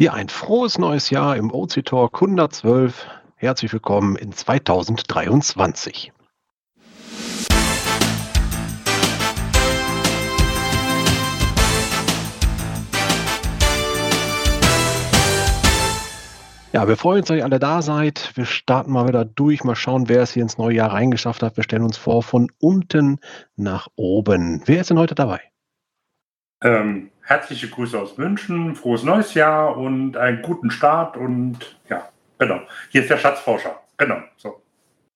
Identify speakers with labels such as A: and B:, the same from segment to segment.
A: Ja, ein frohes neues Jahr im OC Talk 112. Herzlich willkommen in 2023. Ja, wir freuen uns, dass ihr alle da seid. Wir starten mal wieder durch, mal schauen, wer es hier ins neue Jahr reingeschafft hat. Wir stellen uns vor von unten nach oben. Wer ist denn heute dabei?
B: Ähm, herzliche Grüße aus München, frohes neues Jahr und einen guten Start und ja, genau. Hier ist der Schatzforscher. Genau. So.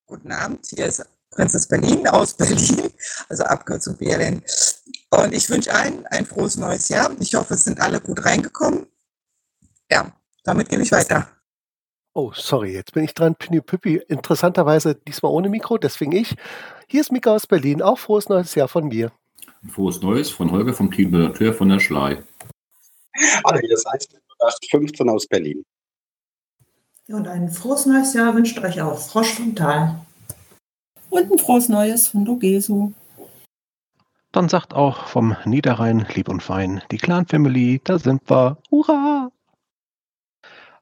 C: Guten Abend, hier ist Prinzess Berlin aus Berlin, also Abkürzung BLN. Und ich wünsche allen ein frohes neues Jahr. Ich hoffe, es sind alle gut reingekommen. Ja, damit gebe ich weiter.
D: Oh, sorry, jetzt bin ich dran. Püppi, interessanterweise diesmal ohne Mikro, deswegen ich. Hier ist Mika aus Berlin, auch frohes neues Jahr von mir.
E: Ein frohes Neues von Holger vom Team Redakteur von der Schlei.
F: Hallo, hier ist 15 aus Berlin.
G: Und ein frohes neues Jahr wünscht euch auch Frosch vom Tal.
H: Und ein frohes Neues von Dogesu.
A: Dann sagt auch vom Niederrhein lieb und fein die Clan Family, da sind wir. Hurra!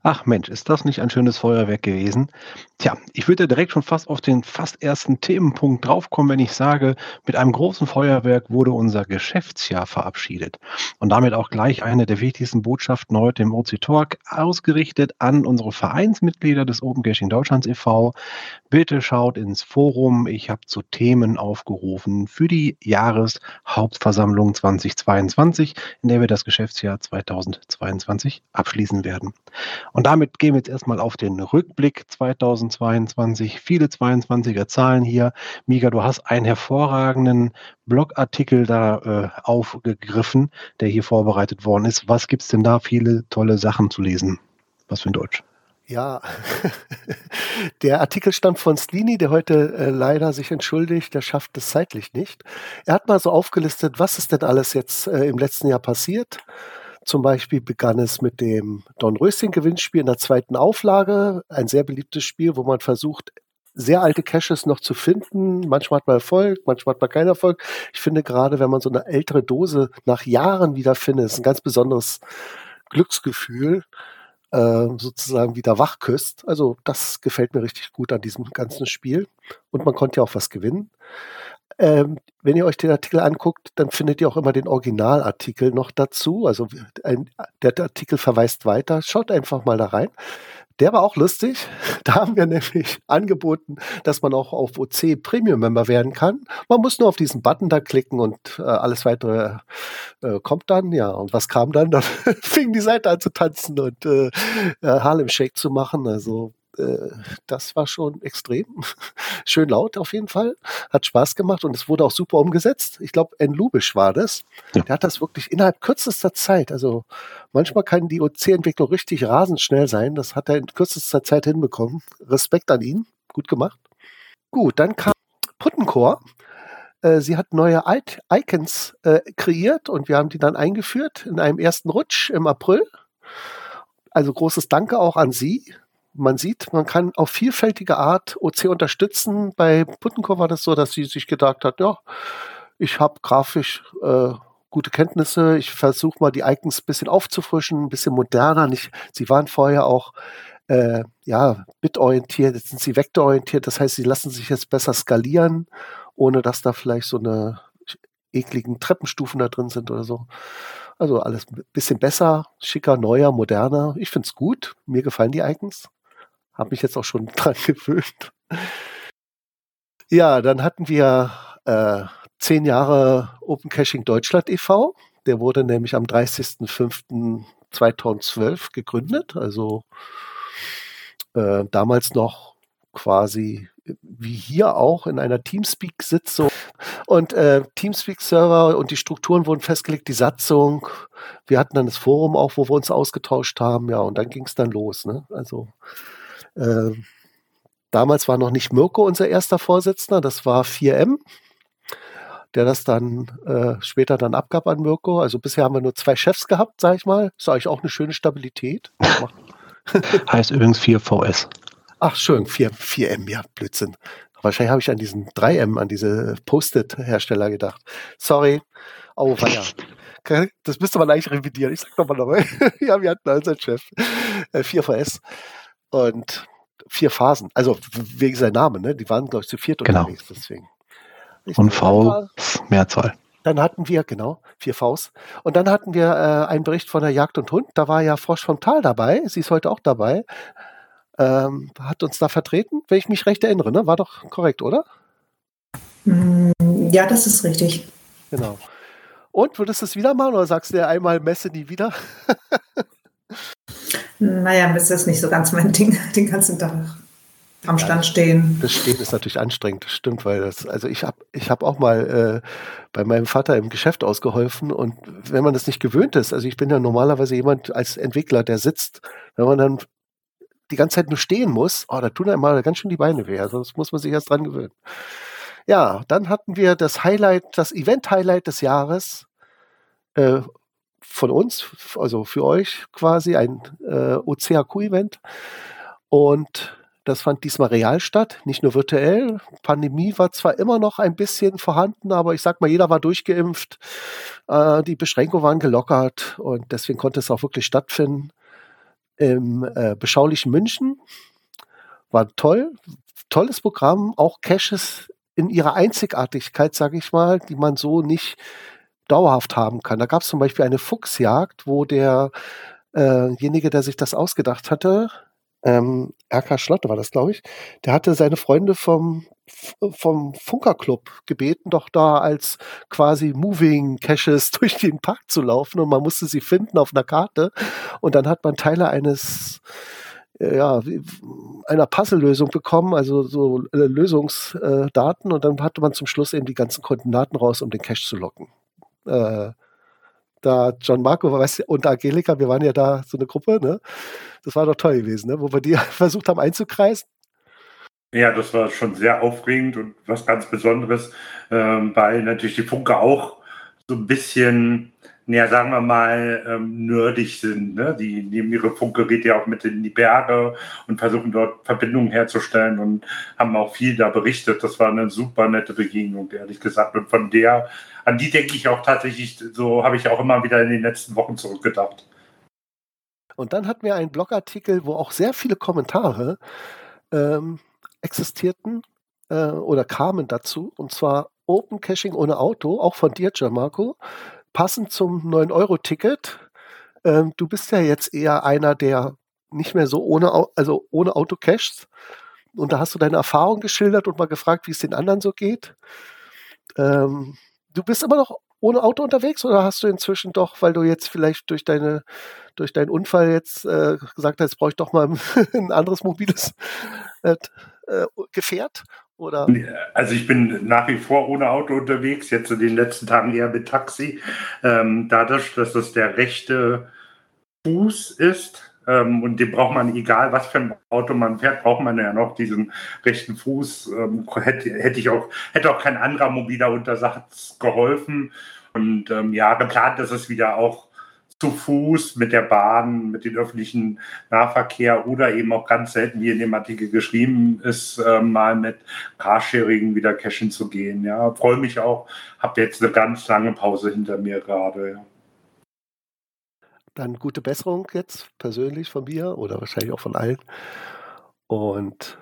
A: Ach Mensch, ist das nicht ein schönes Feuerwerk gewesen? Tja, ich würde direkt schon fast auf den fast ersten Themenpunkt draufkommen, wenn ich sage, mit einem großen Feuerwerk wurde unser Geschäftsjahr verabschiedet. Und damit auch gleich eine der wichtigsten Botschaften heute im OC Talk ausgerichtet an unsere Vereinsmitglieder des Open Caching Deutschlands e.V. Bitte schaut ins Forum. Ich habe zu Themen aufgerufen für die Jahreshauptversammlung 2022, in der wir das Geschäftsjahr 2022 abschließen werden. Und damit gehen wir jetzt erstmal auf den Rückblick 2022. Viele 22er Zahlen hier. Miga, du hast einen hervorragenden Blogartikel da äh, aufgegriffen, der hier vorbereitet worden ist. Was gibt es denn da? Viele tolle Sachen zu lesen. Was für ein Deutsch?
D: Ja, der Artikel stammt von Slini, der heute äh, leider sich entschuldigt, der schafft es zeitlich nicht. Er hat mal so aufgelistet, was ist denn alles jetzt äh, im letzten Jahr passiert zum Beispiel begann es mit dem Don Rösing Gewinnspiel in der zweiten Auflage, ein sehr beliebtes Spiel, wo man versucht, sehr alte Caches noch zu finden. Manchmal hat man Erfolg, manchmal hat man keinen Erfolg. Ich finde gerade, wenn man so eine ältere Dose nach Jahren wieder findet, ist ein ganz besonderes Glücksgefühl, äh, sozusagen wieder wachküsst. Also das gefällt mir richtig gut an diesem ganzen Spiel. Und man konnte ja auch was gewinnen. Ähm, wenn ihr euch den Artikel anguckt, dann findet ihr auch immer den Originalartikel noch dazu. Also ein, der Artikel verweist weiter. Schaut einfach mal da rein. Der war auch lustig. Da haben wir nämlich angeboten, dass man auch auf OC Premium Member werden kann. Man muss nur auf diesen Button da klicken und äh, alles weitere äh, kommt dann. Ja, und was kam dann? Da fing die Seite an zu tanzen und äh, äh Harlem Shake zu machen. Also äh, das war schon extrem. Schön laut auf jeden Fall. Hat Spaß gemacht und es wurde auch super umgesetzt. Ich glaube, N. Lubisch war das. Ja. Der hat das wirklich innerhalb kürzester Zeit, also manchmal kann die OC-Entwicklung richtig rasend schnell sein. Das hat er in kürzester Zeit hinbekommen. Respekt an ihn. Gut gemacht. Gut, dann kam Puttencore. Äh, sie hat neue Icons äh, kreiert und wir haben die dann eingeführt in einem ersten Rutsch im April. Also großes Danke auch an Sie man sieht, man kann auf vielfältige Art OC unterstützen. Bei Puttencore war das so, dass sie sich gedacht hat, ja, ich habe grafisch äh, gute Kenntnisse, ich versuche mal die Icons ein bisschen aufzufrischen, ein bisschen moderner. Nicht, sie waren vorher auch äh, ja, bitorientiert, jetzt sind sie vektororientiert, das heißt, sie lassen sich jetzt besser skalieren, ohne dass da vielleicht so eine ekligen Treppenstufen da drin sind oder so. Also alles ein bisschen besser, schicker, neuer, moderner. Ich finde es gut. Mir gefallen die Icons. Habe mich jetzt auch schon dran gewöhnt. Ja, dann hatten wir äh, zehn Jahre Open Caching Deutschland e.V. Der wurde nämlich am 30.05.2012 gegründet. Also äh, damals noch quasi wie hier auch in einer Teamspeak-Sitzung. Und äh, Teamspeak-Server und die Strukturen wurden festgelegt, die Satzung. Wir hatten dann das Forum auch, wo wir uns ausgetauscht haben. Ja, und dann ging es dann los. Ne? Also äh, damals war noch nicht Mirko unser erster Vorsitzender, das war 4M, der das dann äh, später dann abgab an Mirko. Also bisher haben wir nur zwei Chefs gehabt, sage ich mal. Ist eigentlich auch eine schöne Stabilität.
A: heißt übrigens 4VS.
D: Ach, schön, 4, 4M, ja, Blödsinn. Wahrscheinlich habe ich an diesen 3M, an diese Post-it-Hersteller gedacht. Sorry. Oh, weia. Das müsste man eigentlich revidieren. Ich sag doch mal nochmal. ja, wir hatten unseren Chef, äh, 4VS und vier Phasen. Also wegen seinem Namen, ne? Die waren, glaube ich, zu viert
A: Genau.
D: unterwegs, deswegen. Richtig.
A: Und V, Mehrzahl.
D: Dann hatten wir, genau, vier Vs. Und dann hatten wir äh, einen Bericht von der Jagd und Hund. Da war ja Frosch vom Tal dabei. Sie ist heute auch dabei. Ähm, hat uns da vertreten, wenn ich mich recht erinnere. Ne? War doch korrekt, oder?
G: Mm, Ja, das ist richtig.
D: Genau. Und würdest du es wieder machen oder sagst du dir einmal Messe nie wieder?
G: Naja, das ist nicht so ganz mein Ding, den ganzen Tag am Stand stehen.
D: Das Stehen ist natürlich anstrengend, das stimmt, weil das, also ich habe ich hab auch mal äh, bei meinem Vater im Geschäft ausgeholfen und wenn man das nicht gewöhnt ist, also ich bin ja normalerweise jemand als Entwickler, der sitzt, wenn man dann die ganze Zeit nur stehen muss, oh, da tun einem mal ganz schön die Beine weh, also das muss man sich erst dran gewöhnen. Ja, dann hatten wir das Highlight, das Event-Highlight des Jahres äh, von uns, also für euch quasi, ein äh, OCHQ-Event und das fand diesmal real statt, nicht nur virtuell. Pandemie war zwar immer noch ein bisschen vorhanden, aber ich sag mal, jeder war durchgeimpft. Äh, die Beschränkungen waren gelockert und deswegen konnte es auch wirklich stattfinden. Im äh, beschaulichen München war toll, tolles Programm, auch Caches in ihrer Einzigartigkeit, sage ich mal, die man so nicht dauerhaft haben kann. Da gab es zum Beispiel eine Fuchsjagd, wo derjenige, der sich das ausgedacht hatte, ähm, RK Schlotte war das, glaube ich, der hatte seine Freunde vom, vom Funkerclub gebeten, doch da als quasi Moving Caches durch den Park zu laufen und man musste sie finden auf einer Karte und dann hat man Teile eines äh, ja, einer Puzzle-Lösung bekommen, also so äh, Lösungsdaten und dann hatte man zum Schluss eben die ganzen Koordinaten raus, um den Cache zu locken. Äh, da John Marco weißt, und Angelika, wir waren ja da so eine Gruppe, ne? Das war doch toll gewesen, ne? wo wir die versucht haben einzukreisen.
B: Ja, das war schon sehr aufregend und was ganz Besonderes, ähm, weil natürlich die Funke auch so ein bisschen, naja, sagen wir mal, ähm, nerdig sind. Ne? Die nehmen ihre Funkgeräte auch mit in die Berge und versuchen dort Verbindungen herzustellen und haben auch viel da berichtet. Das war eine super nette Begegnung, ehrlich gesagt. Und von der, an die denke ich auch tatsächlich, so habe ich auch immer wieder in den letzten Wochen zurückgedacht.
D: Und dann hatten wir einen Blogartikel, wo auch sehr viele Kommentare ähm, existierten äh, oder kamen dazu, und zwar Open Caching ohne Auto, auch von dir, Gianmarco, passend zum 9-Euro-Ticket. Ähm, du bist ja jetzt eher einer, der nicht mehr so ohne, also ohne Auto cachst. Und da hast du deine Erfahrung geschildert und mal gefragt, wie es den anderen so geht. Ähm, du bist immer noch ohne Auto unterwegs oder hast du inzwischen doch, weil du jetzt vielleicht durch deine durch deinen Unfall jetzt äh, gesagt hast, brauche ich doch mal ein anderes mobiles äh, äh, Gefährt? Oder
B: Also ich bin nach wie vor ohne Auto unterwegs, jetzt in den letzten Tagen eher mit Taxi. Ähm, dadurch, dass das der rechte Fuß ist ähm, und den braucht man, egal was für ein Auto man fährt, braucht man ja noch diesen rechten Fuß. Ähm, hätte, hätte ich auch, hätte auch kein anderer mobiler Untersatz geholfen. Und ähm, ja, geplant ist es wieder auch zu Fuß, mit der Bahn, mit dem öffentlichen Nahverkehr oder eben auch ganz selten, wie in dem Artikel geschrieben ist, äh, mal mit Carsharing wieder cashen zu gehen. Ja, freue mich auch. Habe jetzt eine ganz lange Pause hinter mir gerade.
D: Dann gute Besserung jetzt persönlich von mir oder wahrscheinlich auch von allen. Und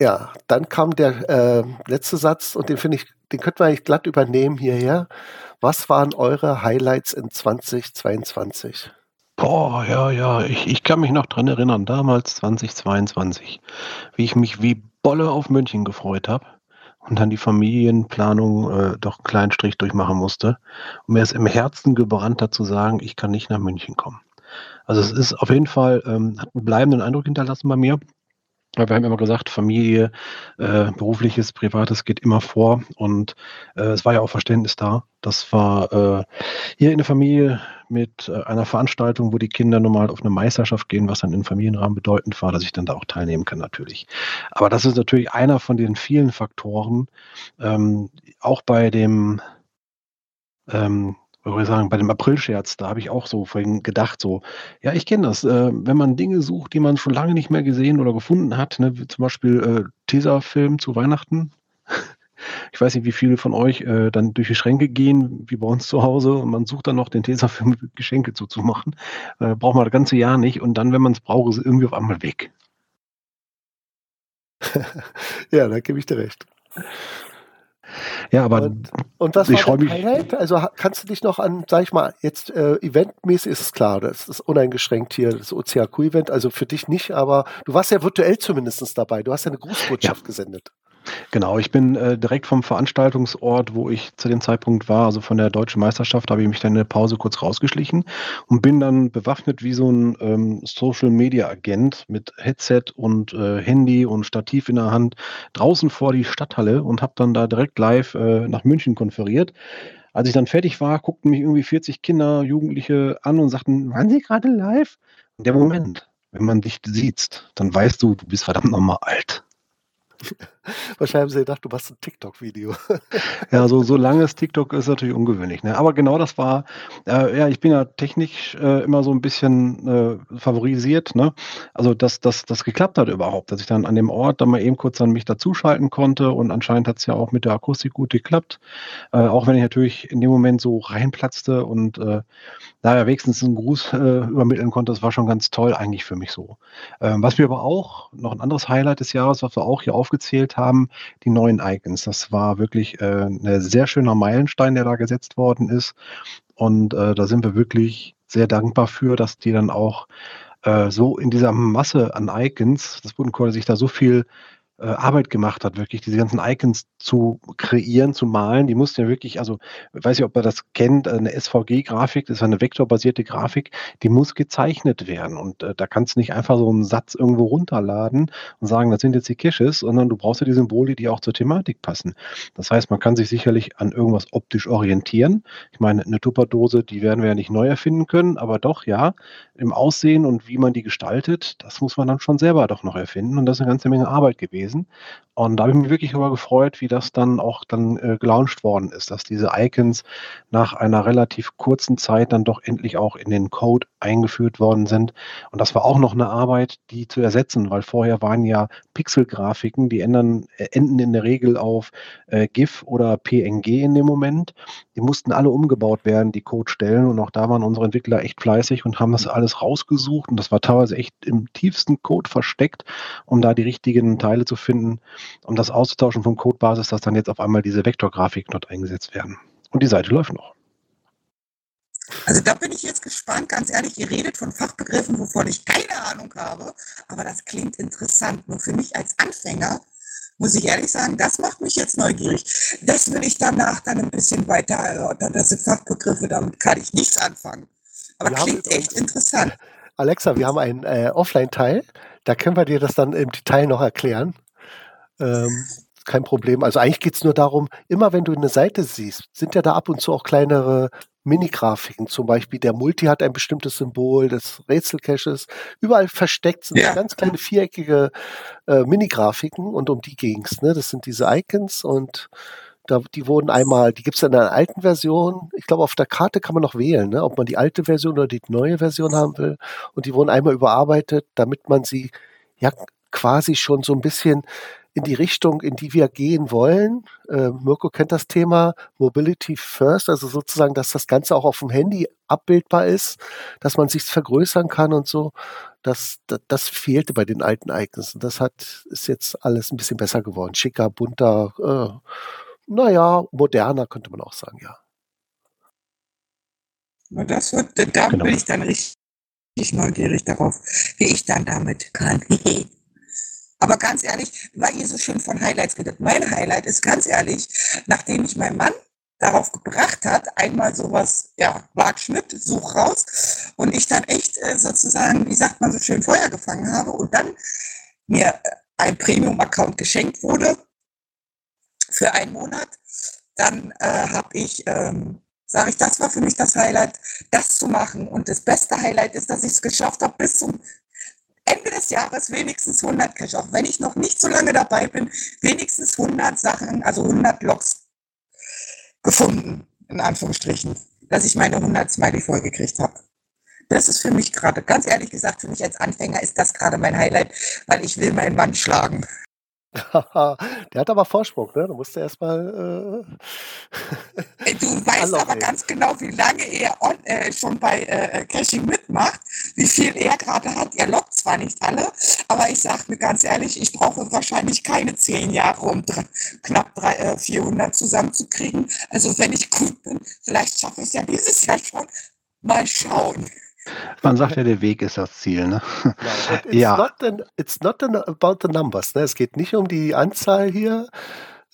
D: ja, dann kam der äh, letzte Satz und den finde ich, den könnten wir eigentlich glatt übernehmen hierher. Was waren eure Highlights in 2022?
A: Boah, ja, ja, ich, ich kann mich noch dran erinnern, damals 2022, wie ich mich wie Bolle auf München gefreut habe und dann die Familienplanung äh, doch einen kleinen Strich durchmachen musste. Und mir ist im Herzen gebrannt, dazu sagen, ich kann nicht nach München kommen. Also es ist auf jeden Fall, ähm, hat einen bleibenden Eindruck hinterlassen bei mir. Wir haben immer gesagt, Familie, äh, berufliches, privates geht immer vor. Und äh, es war ja auch Verständnis da. Das war äh, hier in der Familie mit äh, einer Veranstaltung, wo die Kinder normal auf eine Meisterschaft gehen, was dann im Familienrahmen bedeutend war, dass ich dann da auch teilnehmen kann natürlich. Aber das ist natürlich einer von den vielen Faktoren, ähm, auch bei dem, ähm, ich sagen, bei dem Aprilscherz, da habe ich auch so vorhin gedacht, so, ja, ich kenne das, äh, wenn man Dinge sucht, die man schon lange nicht mehr gesehen oder gefunden hat, ne, zum Beispiel äh, Teaserfilm zu Weihnachten, Ich weiß nicht, wie viele von euch äh, dann durch die Schränke gehen, wie bei uns zu Hause, und man sucht dann noch den Tesafilm Geschenke zuzumachen. Äh, braucht man das ganze Jahr nicht und dann, wenn man es braucht, ist es irgendwie auf einmal weg.
D: ja, da gebe ich dir recht.
A: Ja, aber
D: Und, und was
A: ich
D: war dein
A: mich-
D: Highlight? Also kannst du dich noch an, sag ich mal, jetzt äh, eventmäßig ist es klar, das ist uneingeschränkt hier, das OCAQ-Event, also für dich nicht, aber du warst ja virtuell zumindest dabei. Du hast ja eine Grußbotschaft gesendet.
A: Genau, ich bin äh, direkt vom Veranstaltungsort, wo ich zu dem Zeitpunkt war, also von der deutschen Meisterschaft, habe ich mich dann in der Pause kurz rausgeschlichen und bin dann bewaffnet wie so ein ähm, Social Media Agent mit Headset und äh, Handy und Stativ in der Hand draußen vor die Stadthalle und habe dann da direkt live äh, nach München konferiert. Als ich dann fertig war, guckten mich irgendwie 40 Kinder, Jugendliche an und sagten, waren Sie gerade live? Und der Moment, wenn man dich sieht, dann weißt du, du bist verdammt nochmal alt.
D: Wahrscheinlich haben sie gedacht, du machst ein TikTok-Video.
A: Ja, so, so langes TikTok ist natürlich ungewöhnlich. Ne? Aber genau das war, äh, ja, ich bin ja technisch äh, immer so ein bisschen äh, favorisiert. Ne? Also, dass das geklappt hat überhaupt, dass ich dann an dem Ort dann mal eben kurz an mich dazuschalten konnte und anscheinend hat es ja auch mit der Akustik gut geklappt. Äh, auch wenn ich natürlich in dem Moment so reinplatzte und äh, naja, wenigstens einen Gruß äh, übermitteln konnte, das war schon ganz toll eigentlich für mich so. Ähm, was mir aber auch noch ein anderes Highlight des Jahres, was wir auch hier aufgezählt haben, die neuen Icons. Das war wirklich äh, ein sehr schöner Meilenstein, der da gesetzt worden ist. Und äh, da sind wir wirklich sehr dankbar für, dass die dann auch äh, so in dieser Masse an Icons, das Bodencore sich da so viel äh, Arbeit gemacht hat, wirklich diese ganzen Icons zu kreieren, zu malen. Die mussten ja wirklich, also ich weiß nicht, ob ihr das kennt, eine SVG-Grafik, das ist eine vektorbasierte Grafik, die muss gezeichnet werden. Und äh, da kannst du nicht einfach so einen Satz irgendwo runterladen und sagen, das sind jetzt die Caches, sondern du brauchst ja die Symbole, die auch zur Thematik passen. Das heißt, man kann sich sicherlich an irgendwas optisch orientieren. Ich meine, eine Tupperdose, die werden wir ja nicht neu erfinden können, aber doch, ja, im Aussehen und wie man die gestaltet, das muss man dann schon selber doch noch erfinden. Und das ist eine ganze Menge Arbeit gewesen. Und da habe ich mich wirklich darüber gefreut, wie das dann auch dann äh, gelauncht worden ist, dass diese Icons nach einer relativ kurzen Zeit dann doch endlich auch in den Code eingeführt worden sind. Und das war auch noch eine Arbeit, die zu ersetzen, weil vorher waren ja Pixelgrafiken, die ändern, äh, enden in der Regel auf äh, GIF oder PNG in dem Moment. Die mussten alle umgebaut werden, die Codestellen. Und auch da waren unsere Entwickler echt fleißig und haben das alles rausgesucht. Und das war teilweise echt im tiefsten Code versteckt, um da die richtigen Teile zu finden, um das auszutauschen von Codebasis, dass dann jetzt auf einmal diese Vektorgrafiken dort eingesetzt werden. Und die Seite läuft noch.
C: Also da bin ich jetzt gespannt, ganz ehrlich, ihr redet von Fachbegriffen, wovon ich keine Ahnung habe, aber das klingt interessant. Nur für mich als Anfänger muss ich ehrlich sagen, das macht mich jetzt neugierig. Das will ich danach dann ein bisschen weiter erörtern. Das sind Fachbegriffe, damit kann ich nichts anfangen. Aber
D: Wir
C: klingt echt interessant.
D: Alexa, wir haben einen äh, Offline-Teil, da können wir dir das dann im Detail noch erklären. Ähm, kein Problem. Also eigentlich geht es nur darum, immer wenn du eine Seite siehst, sind ja da ab und zu auch kleinere Mini-Grafiken. Zum Beispiel der Multi hat ein bestimmtes Symbol des Rätselcaches. Überall versteckt sind
C: Ja.
D: ganz kleine viereckige äh, Mini-Grafiken und um die ging's. Ne? Das sind diese Icons und da, die wurden einmal, die gibt's in einer alten Version. Ich glaube, auf der Karte kann man noch wählen, ne? ob man die alte Version oder die neue Version haben will. Und die wurden einmal überarbeitet, damit man sie ja quasi schon so ein bisschen in die Richtung, in die wir gehen wollen. Äh, Mirko kennt das Thema Mobility First, also sozusagen, dass das Ganze auch auf dem Handy abbildbar ist, dass man sich vergrößern kann und so. Das, das, das fehlte bei den alten Icons. Und das hat, ist jetzt alles ein bisschen besser geworden. Schicker, bunter, äh, naja, moderner könnte man auch sagen, ja.
C: Na, Das wird, da
A: Genau.
C: bin ich dann richtig neugierig darauf, wie ich dann damit kann. Aber ganz ehrlich, weil ihr so schön von Highlights redet, mein Highlight ist ganz ehrlich, nachdem ich meinen Mann darauf gebracht hat, einmal sowas, ja, Waagschnitt, such raus, und ich dann echt äh, sozusagen, wie sagt man so schön, Feuer gefangen habe und dann mir äh, ein Premium-Account geschenkt wurde für einen Monat, dann äh, habe ich, ähm, sage ich, das war für mich das Highlight, das zu machen. Und das beste Highlight ist, dass ich es geschafft habe, bis zum Ende des Jahres wenigstens 100 Cash, auch wenn ich noch nicht so lange dabei bin, wenigstens 100 Sachen, also 100 Logs gefunden, in Anführungsstrichen, dass ich meine 100 Smiley voll gekriegt habe. Das ist für mich gerade, ganz ehrlich gesagt, für mich als Anfänger ist das gerade mein Highlight, weil ich will meinen Mann schlagen.
D: Der hat aber Vorsprung, ne? Da musst du erstmal.
C: Äh du weißt aber ganz genau, wie lange er on, äh, schon bei äh, Caching mitmacht, wie viel er gerade hat. Er lockt zwar nicht alle, aber ich sage mir ganz ehrlich, ich brauche wahrscheinlich keine zehn Jahre, um drei, knapp drei, äh, 400 zusammenzukriegen. Also wenn ich gut bin, vielleicht schaffe ich es ja dieses Jahr schon. Mal schauen.
A: Man sagt ja, der Weg ist das Ziel. Ne?
D: Genau. It's,
A: Ja.
D: not an, it's not an about the numbers. Ne? Es geht nicht um die Anzahl hier,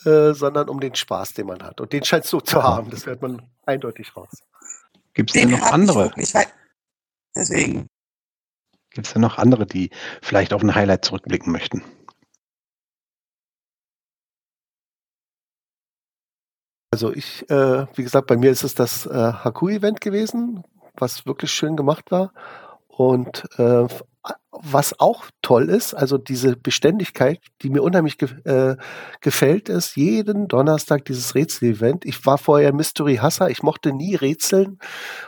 D: äh, sondern um den Spaß, den man hat. Und den scheint so zu haben. Das hört man eindeutig raus.
A: Gibt es denn
C: Den
A: noch
C: ich
A: andere?
C: wirklich, weil deswegen.
A: Gibt es denn noch andere, die vielleicht auf ein Highlight zurückblicken möchten?
D: Also ich, äh, wie gesagt, bei mir ist es das äh, Haku-Event gewesen, was wirklich schön gemacht war. Und äh, was auch toll ist, also diese Beständigkeit, die mir unheimlich ge äh, gefällt, ist jeden Donnerstag dieses Rätsel-Event. Ich war vorher Mystery-Hasser, ich mochte nie Rätseln,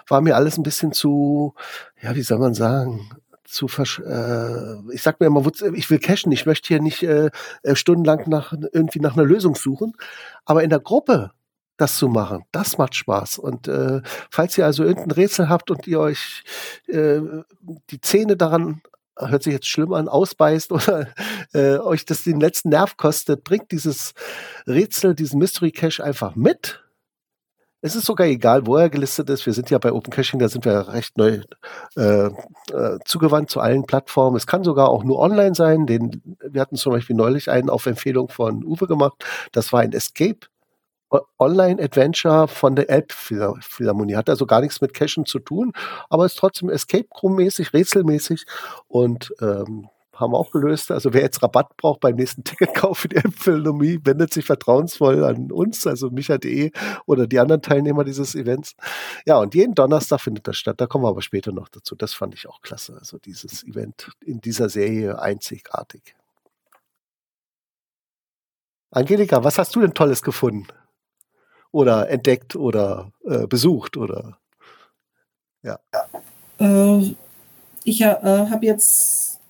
D: war mir alles ein bisschen zu, ja, wie soll man sagen, zu versch äh, ich sag mir immer, ich will cashen, ich möchte hier nicht äh, äh, stundenlang nach irgendwie nach einer Lösung suchen, aber in der Gruppe das zu machen, das macht Spaß. Und äh, falls ihr also irgendein Rätsel habt und ihr euch äh, die Zähne daran, hört sich jetzt schlimm an, ausbeißt oder äh, euch das den letzten Nerv kostet, bringt dieses Rätsel, diesen Mystery Cache einfach mit. Es ist sogar egal, wo er gelistet ist. Wir sind ja bei Open Caching, da sind wir recht neu äh, äh, zugewandt zu allen Plattformen. Es kann sogar auch nur online sein. Den, wir hatten zum Beispiel neulich einen auf Empfehlung von Uwe gemacht. Das war ein Escape Online-Adventure von der Elbphilharmonie. Hat also gar nichts mit Cachen zu tun, aber ist trotzdem Escape Room-mäßig, rätselmäßig und ähm, haben auch gelöst. Also wer jetzt Rabatt braucht beim nächsten Ticketkauf für die Elbphilharmonie, wendet sich vertrauensvoll an uns, also micha.de oder die anderen Teilnehmer dieses Events. Ja, und jeden Donnerstag findet das statt. Da kommen wir aber später noch dazu. Das fand ich auch klasse. Also dieses Event in dieser Serie einzigartig. Angelika, was hast du denn Tolles gefunden? Oder entdeckt oder äh, besucht oder
H: Äh, ich äh, habe jetzt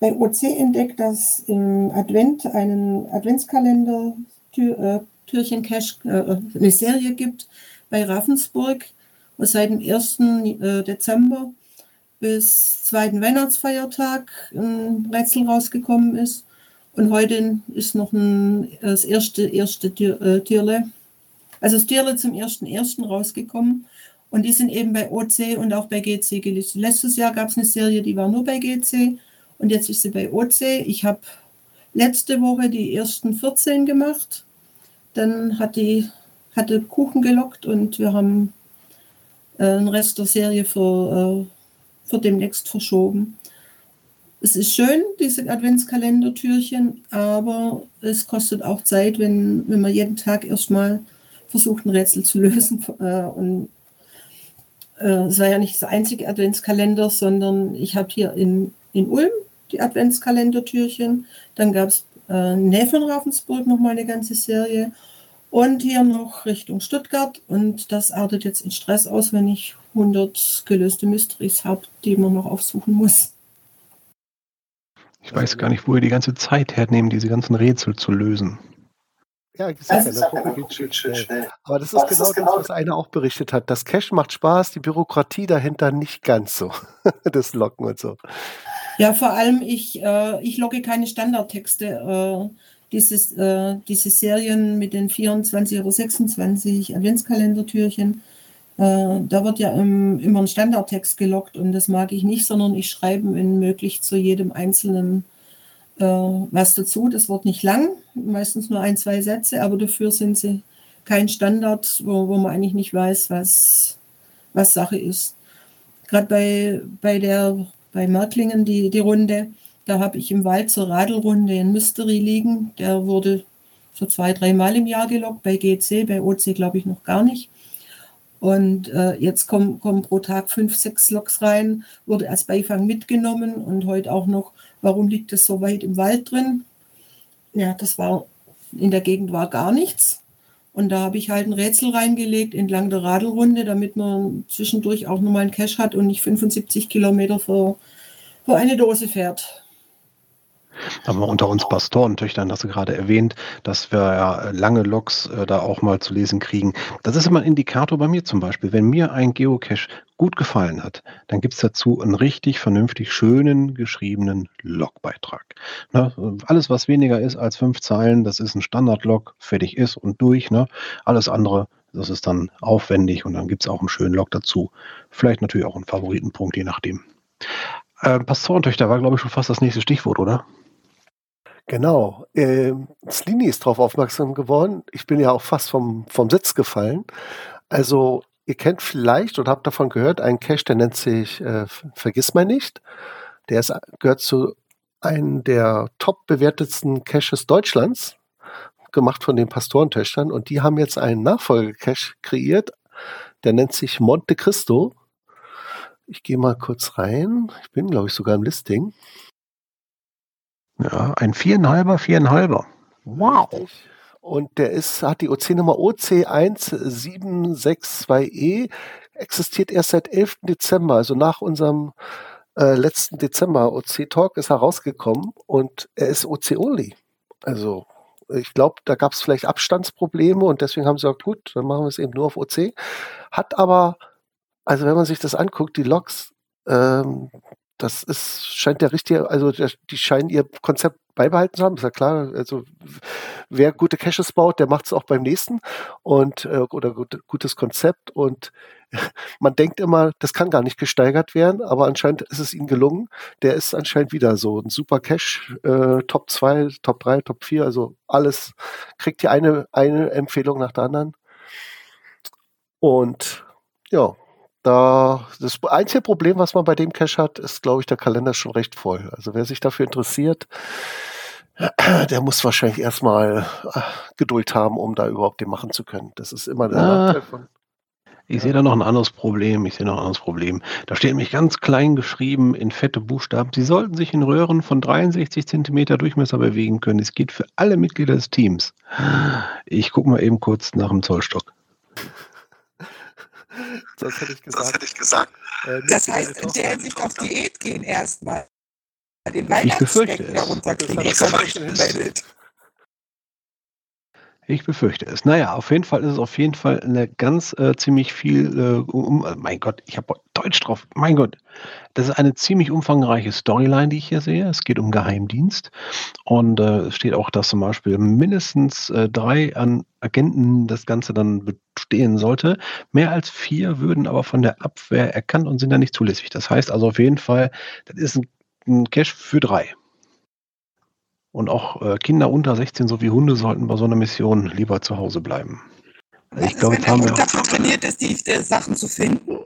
H: bei OC entdeckt, dass im Advent einen Adventskalender Tür, äh, Türchen Cash äh, eine Serie gibt bei Ravensburg, wo seit dem 1. äh, Dezember bis zweiten Weihnachtsfeiertag ein Rätsel rausgekommen ist. Und heute ist noch ein, das erste, erste Tier, äh, Tierle, also das Tierle zum ersten ersten rausgekommen. Und die sind eben bei OC und auch bei GC gelistet. Letztes Jahr gab es eine Serie, die war nur bei GC und jetzt ist sie bei OC. Ich habe letzte Woche die ersten 14 gemacht. Dann hat die, hatte Kuchen gelockt und wir haben äh, einen Rest der Serie für, äh, für demnächst verschoben. Es ist schön, diese Adventskalendertürchen, aber es kostet auch Zeit, wenn, wenn man jeden Tag erstmal versucht, ein Rätsel zu lösen. Äh, und äh, es war ja nicht das einzige Adventskalender, sondern ich habe hier in, in Ulm die Adventskalendertürchen. Dann gab es äh, Nähe von Ravensburg nochmal eine ganze Serie. Und hier noch Richtung Stuttgart. Und das artet jetzt in Stress aus, wenn ich 100 gelöste Mysteries habe, die man noch aufsuchen muss.
A: Ich weiß gar nicht, wo ihr die ganze Zeit hernehmen, diese ganzen Rätsel zu lösen.
D: Ja, ich sag ja, das Woche geht schön schnell. Aber das ist genau das, was einer auch berichtet hat. Das Cash macht Spaß, die Bürokratie dahinter nicht ganz so. das Locken und so.
H: Ja, vor allem, ich, äh, ich logge keine Standardtexte. Äh, dieses, äh, diese Serien mit den 24 oder 26 Adventskalendertürchen, äh, da wird ja im, immer ein Standardtext gelockt und das mag ich nicht, sondern ich schreibe, wenn möglich, zu jedem einzelnen äh, was dazu. Das wird nicht lang, meistens nur ein, zwei Sätze, aber dafür sind sie kein Standard, wo, wo man eigentlich nicht weiß, was, was Sache ist. Gerade bei, bei bei Märklingen die, die Runde, da habe ich im Wald zur Radelrunde ein Mystery liegen. Der wurde so zwei, dreimal im Jahr gelockt, bei GC, bei OC glaube ich noch gar nicht. Und äh, jetzt kommen, kommen pro Tag fünf, sechs Loks rein, wurde als Beifang mitgenommen und heute auch noch, warum liegt es so weit im Wald drin? Ja, das war, in der Gegend war gar nichts. Und da habe ich halt ein Rätsel reingelegt entlang der Radelrunde, damit man zwischendurch auch nochmal einen Cash hat und nicht 75 Kilometer für, für eine Dose fährt.
A: Aber unter uns Pastorentöchtern hast du gerade erwähnt, dass wir ja lange Logs äh, da auch mal zu lesen kriegen. Das ist immer ein Indikator bei mir zum Beispiel. Wenn mir ein Geocache gut gefallen hat, dann gibt es dazu einen richtig vernünftig schönen geschriebenen Logbeitrag. Ne? Alles, was weniger ist als fünf Zeilen, das ist ein Standardlog, fertig ist und durch. Ne? Alles andere, das ist dann aufwendig und dann gibt es auch einen schönen Log dazu. Vielleicht natürlich auch einen Favoritenpunkt, je nachdem. Äh, Pastorentöchter war, glaube ich, schon fast das nächste Stichwort, oder?
D: Genau. Ähm, Slini ist darauf aufmerksam geworden. Ich bin ja auch fast vom, vom Sitz gefallen. Also, ihr kennt vielleicht oder habt davon gehört, einen Cache, der nennt sich äh, Vergiss mal nicht. Der ist, gehört zu einem der top bewertetsten Caches Deutschlands, gemacht von den Pastorentöchtern. Und die haben jetzt einen Nachfolgecache kreiert, der nennt sich Monte Cristo. Ich gehe mal kurz rein. Ich bin, glaube ich, sogar im Listing.
A: Ja, ein viereinhalber, viereinhalber. Wow.
D: Und der ist, hat die OC-Nummer OC1762E, existiert erst seit 11. Dezember, also nach unserem äh, letzten Dezember OC-Talk ist er rausgekommen und er ist OC-only. Also ich glaube, da gab es vielleicht Abstandsprobleme und deswegen haben sie gesagt, gut, dann machen wir es eben nur auf OC. Hat aber, also wenn man sich das anguckt, die Logs, ähm, das ist, scheint der richtige, also die scheinen ihr Konzept beibehalten zu haben, ist ja klar. Also wer gute Caches baut, der macht es auch beim nächsten und äh, oder gut, gutes Konzept und man denkt immer, das kann gar nicht gesteigert werden, aber anscheinend ist es ihnen gelungen. Der ist anscheinend wieder so ein super Cache, äh, Top 2, Top 3, Top 4, also alles kriegt hier eine, eine Empfehlung nach der anderen. Und ja, da, das einzige Problem, was man bei dem Cache hat, ist, glaube ich, der Kalender ist schon recht voll. Also wer sich dafür interessiert, der muss wahrscheinlich erstmal äh, Geduld haben, um da überhaupt den machen zu können. Das ist immer der ah, Nachteil von.
A: Ich sehe da noch ein anderes Problem. Ich sehe noch ein anderes Problem. Da steht nämlich ganz klein geschrieben in fette Buchstaben. Sie sollten sich in Röhren von 63 Zentimeter Durchmesser bewegen können. Es geht für alle Mitglieder des Teams. Ich gucke mal eben kurz nach dem Zollstock.
C: Sonst hätte ich gesagt. Sonst hätte ich gesagt. Äh, das heißt, in der Hinsicht auf Diät gehen erstmal.
A: Den ich befürchte es. Ich befürchte es. Naja, auf jeden Fall ist es auf jeden Fall eine ganz äh, ziemlich viel, äh, um, äh, mein Gott, ich habe Deutsch drauf, mein Gott. Das ist eine ziemlich umfangreiche Storyline, die ich hier sehe. Es geht um Geheimdienst und äh, es steht auch, dass zum Beispiel mindestens äh, drei an Agenten das Ganze dann bestehen sollte. Mehr als vier würden aber von der Abwehr erkannt und sind dann nicht zulässig. Das heißt also auf jeden Fall, das ist ein, ein Cash für drei. Und auch äh, Kinder unter 16 sowie Hunde sollten bei so einer Mission lieber zu Hause bleiben.
C: Also ich glaube, jetzt haben wir. dafür trainiert ist, die, die Sachen zu finden.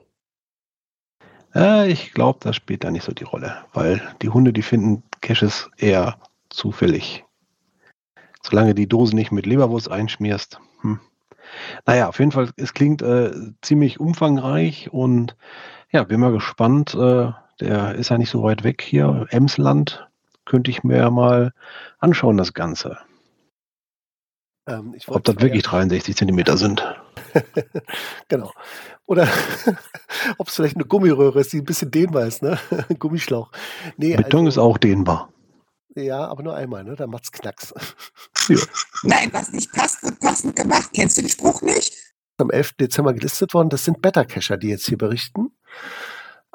A: Äh, ich glaube, das spielt da nicht so die Rolle, weil die Hunde, die finden Caches eher zufällig. Solange die Dose nicht mit Leberwurst einschmierst. Hm. Naja, auf jeden Fall, es klingt äh, ziemlich umfangreich und ja, bin mal gespannt. Äh, der ist ja nicht so weit weg hier, Emsland könnte ich mir mal anschauen, das Ganze. Ähm, Ob das wirklich 63 Zentimeter sind.
D: genau. Oder ob es vielleicht eine Gummiröhre ist, die ein bisschen dehnbar ist, ne? Gummischlauch.
A: Nee, Beton also, ist auch dehnbar.
D: Ja, aber nur einmal, ne? Da macht's Knacks.
C: Ja. Nein, was nicht passt, wird passend gemacht. Kennst du den Spruch nicht?
D: Am 11. Dezember gelistet worden. Das sind Beta-Cacher, die jetzt hier berichten.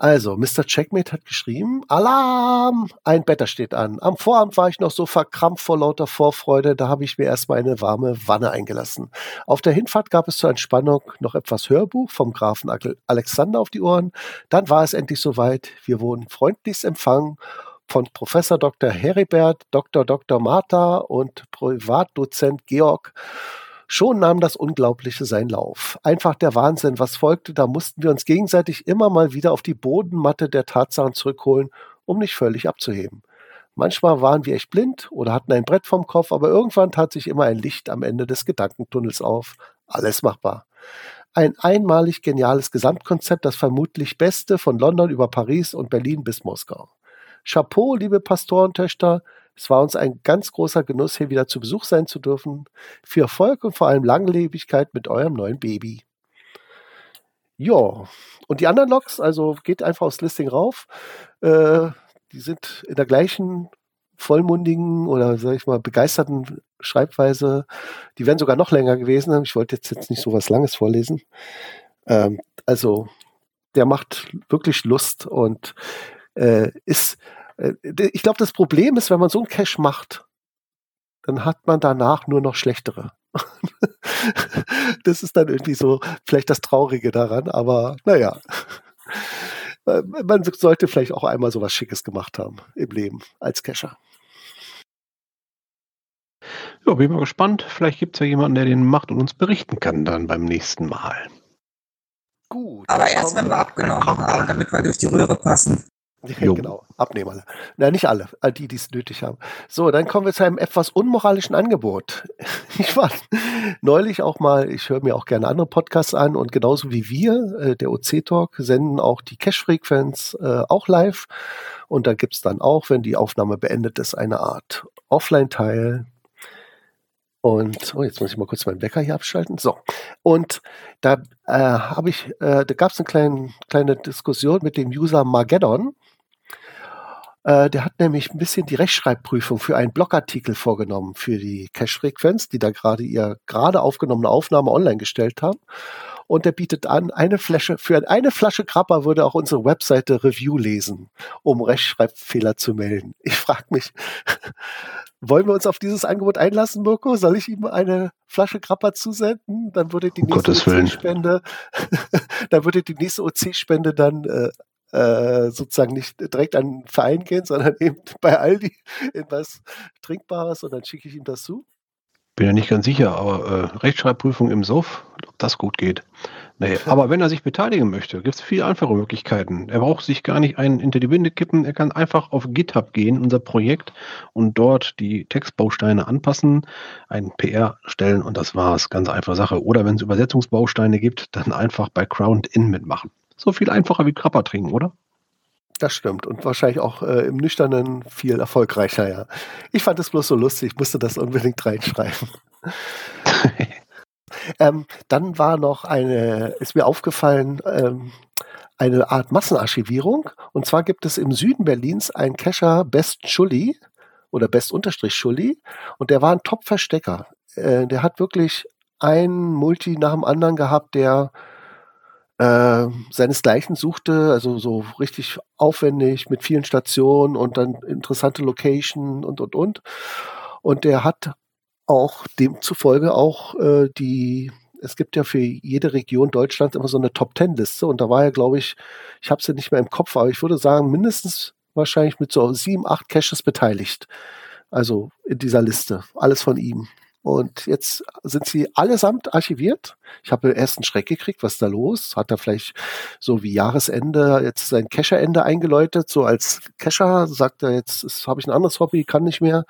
D: Also, Mr. Checkmate hat geschrieben, Alarm! Ein Better steht an. Am Vorabend war ich noch so verkrampft vor lauter Vorfreude, da habe ich mir erstmal eine warme Wanne eingelassen. Auf der Hinfahrt gab es zur Entspannung noch etwas Hörbuch vom Grafen Alexander auf die Ohren. Dann war es endlich soweit. Wir wurden freundlichst empfangen von Professor Dr. Heribert, Dr. Dr. Martha und Privatdozent Georg Schon nahm das Unglaubliche seinen Lauf. Einfach der Wahnsinn, was folgte, da mussten wir uns gegenseitig immer mal wieder auf die Bodenmatte der Tatsachen zurückholen, um nicht völlig abzuheben. Manchmal waren wir echt blind oder hatten ein Brett vom Kopf, aber irgendwann tat sich immer ein Licht am Ende des Gedankentunnels auf. Alles machbar. Ein einmalig geniales Gesamtkonzept, das vermutlich beste von London über Paris und Berlin bis Moskau. Chapeau, liebe Pastorentöchter, es war uns ein ganz großer Genuss, hier wieder zu Besuch sein zu dürfen. Viel Erfolg und vor allem Langlebigkeit mit eurem neuen Baby. Ja, und die anderen Logs, also geht einfach aufs Listing rauf. Äh, die sind in der gleichen vollmundigen oder sag ich mal begeisterten Schreibweise, die wären sogar noch länger gewesen. Ich wollte jetzt, jetzt nicht so was Langes vorlesen. Ähm, also der macht wirklich Lust und äh, ist, ich glaube, das Problem ist, wenn man so einen Cache macht, dann hat man danach nur noch schlechtere. das ist dann irgendwie so vielleicht das Traurige daran, aber naja. Äh, man sollte vielleicht auch einmal so was Schickes gemacht haben im Leben als Cacher.
A: Ja, bin mal gespannt. Vielleicht gibt es ja jemanden, der den macht und uns berichten kann dann beim nächsten Mal.
C: Gut. Aber erst, wenn wir abgenommen haben, damit wir durch die Röhre passen.
D: Ja, genau, abnehmen alle. Na, nicht alle, all die, die es nötig haben. So, dann kommen wir zu einem etwas unmoralischen Angebot. Ich war neulich auch mal, ich höre mir auch gerne andere Podcasts an und genauso wie wir, äh, der OC-Talk, senden auch die Cash-Frequenz äh, auch live. Und da gibt es dann auch, wenn die Aufnahme beendet ist, eine Art Offline-Teil, und oh, jetzt muss ich mal kurz meinen Wecker hier abschalten. So. Und da äh, habe ich, äh, da gab es eine kleine, kleine Diskussion mit dem User Mageddon. Äh, der hat nämlich ein bisschen die Rechtschreibprüfung für einen Blogartikel vorgenommen für die Cache-Frequenz, die da gerade ihr gerade aufgenommene Aufnahme online gestellt haben. Und der bietet an, eine Flasche, für eine Flasche Krapper würde auch unsere Webseite Review lesen, um Rechtschreibfehler zu melden. Ich frage mich, wollen wir uns auf dieses Angebot einlassen, Mirko? Soll ich ihm eine Flasche Krapper zusenden? Dann würde die nächste OC-Spende, dann würde die nächste OC-Spende dann äh, äh, sozusagen nicht direkt an den Verein gehen, sondern eben bei Aldi in was Trinkbares und dann schicke ich ihm das zu.
A: Bin ja nicht ganz sicher, aber äh, Rechtschreibprüfung im Sof, ob das gut geht. Nee, aber wenn er sich beteiligen möchte, gibt es viel einfache Möglichkeiten. Er braucht sich gar nicht einen hinter die Binde kippen. Er kann einfach auf GitHub gehen, unser Projekt, und dort die Textbausteine anpassen, ein PR stellen und das war's. Ganz einfache Sache. Oder wenn es Übersetzungsbausteine gibt, dann einfach bei CrownIn mitmachen. So viel einfacher wie Krapper trinken, oder?
D: Das stimmt. Und wahrscheinlich auch äh, im Nüchternen viel erfolgreicher, ja. Ich fand es bloß so lustig, musste das unbedingt reinschreiben. ähm, dann war noch eine, ist mir aufgefallen, ähm, eine Art Massenarchivierung. Und zwar gibt es im Süden Berlins einen Cacher Best Schulli oder Best-Schulli und der war ein Top-Verstecker. Äh, der hat wirklich einen Multi nach dem anderen gehabt, der äh, seinesgleichen suchte, also so richtig aufwendig mit vielen Stationen und dann interessante Location und und und. Und der hat auch demzufolge auch äh, die, es gibt ja für jede Region Deutschlands immer so eine Top Ten Liste und da war er, glaube ich, ich habe sie nicht mehr im Kopf, aber ich würde sagen, mindestens wahrscheinlich mit so sieben, acht Caches beteiligt. Also in dieser Liste. Alles von ihm. Und jetzt sind sie allesamt archiviert. Ich habe erst einen Schreck gekriegt, was ist da los? Hat er vielleicht so wie Jahresende jetzt sein Cacher-Ende eingeläutet? So als Cacher sagt er jetzt, habe ich ein anderes Hobby, kann nicht mehr.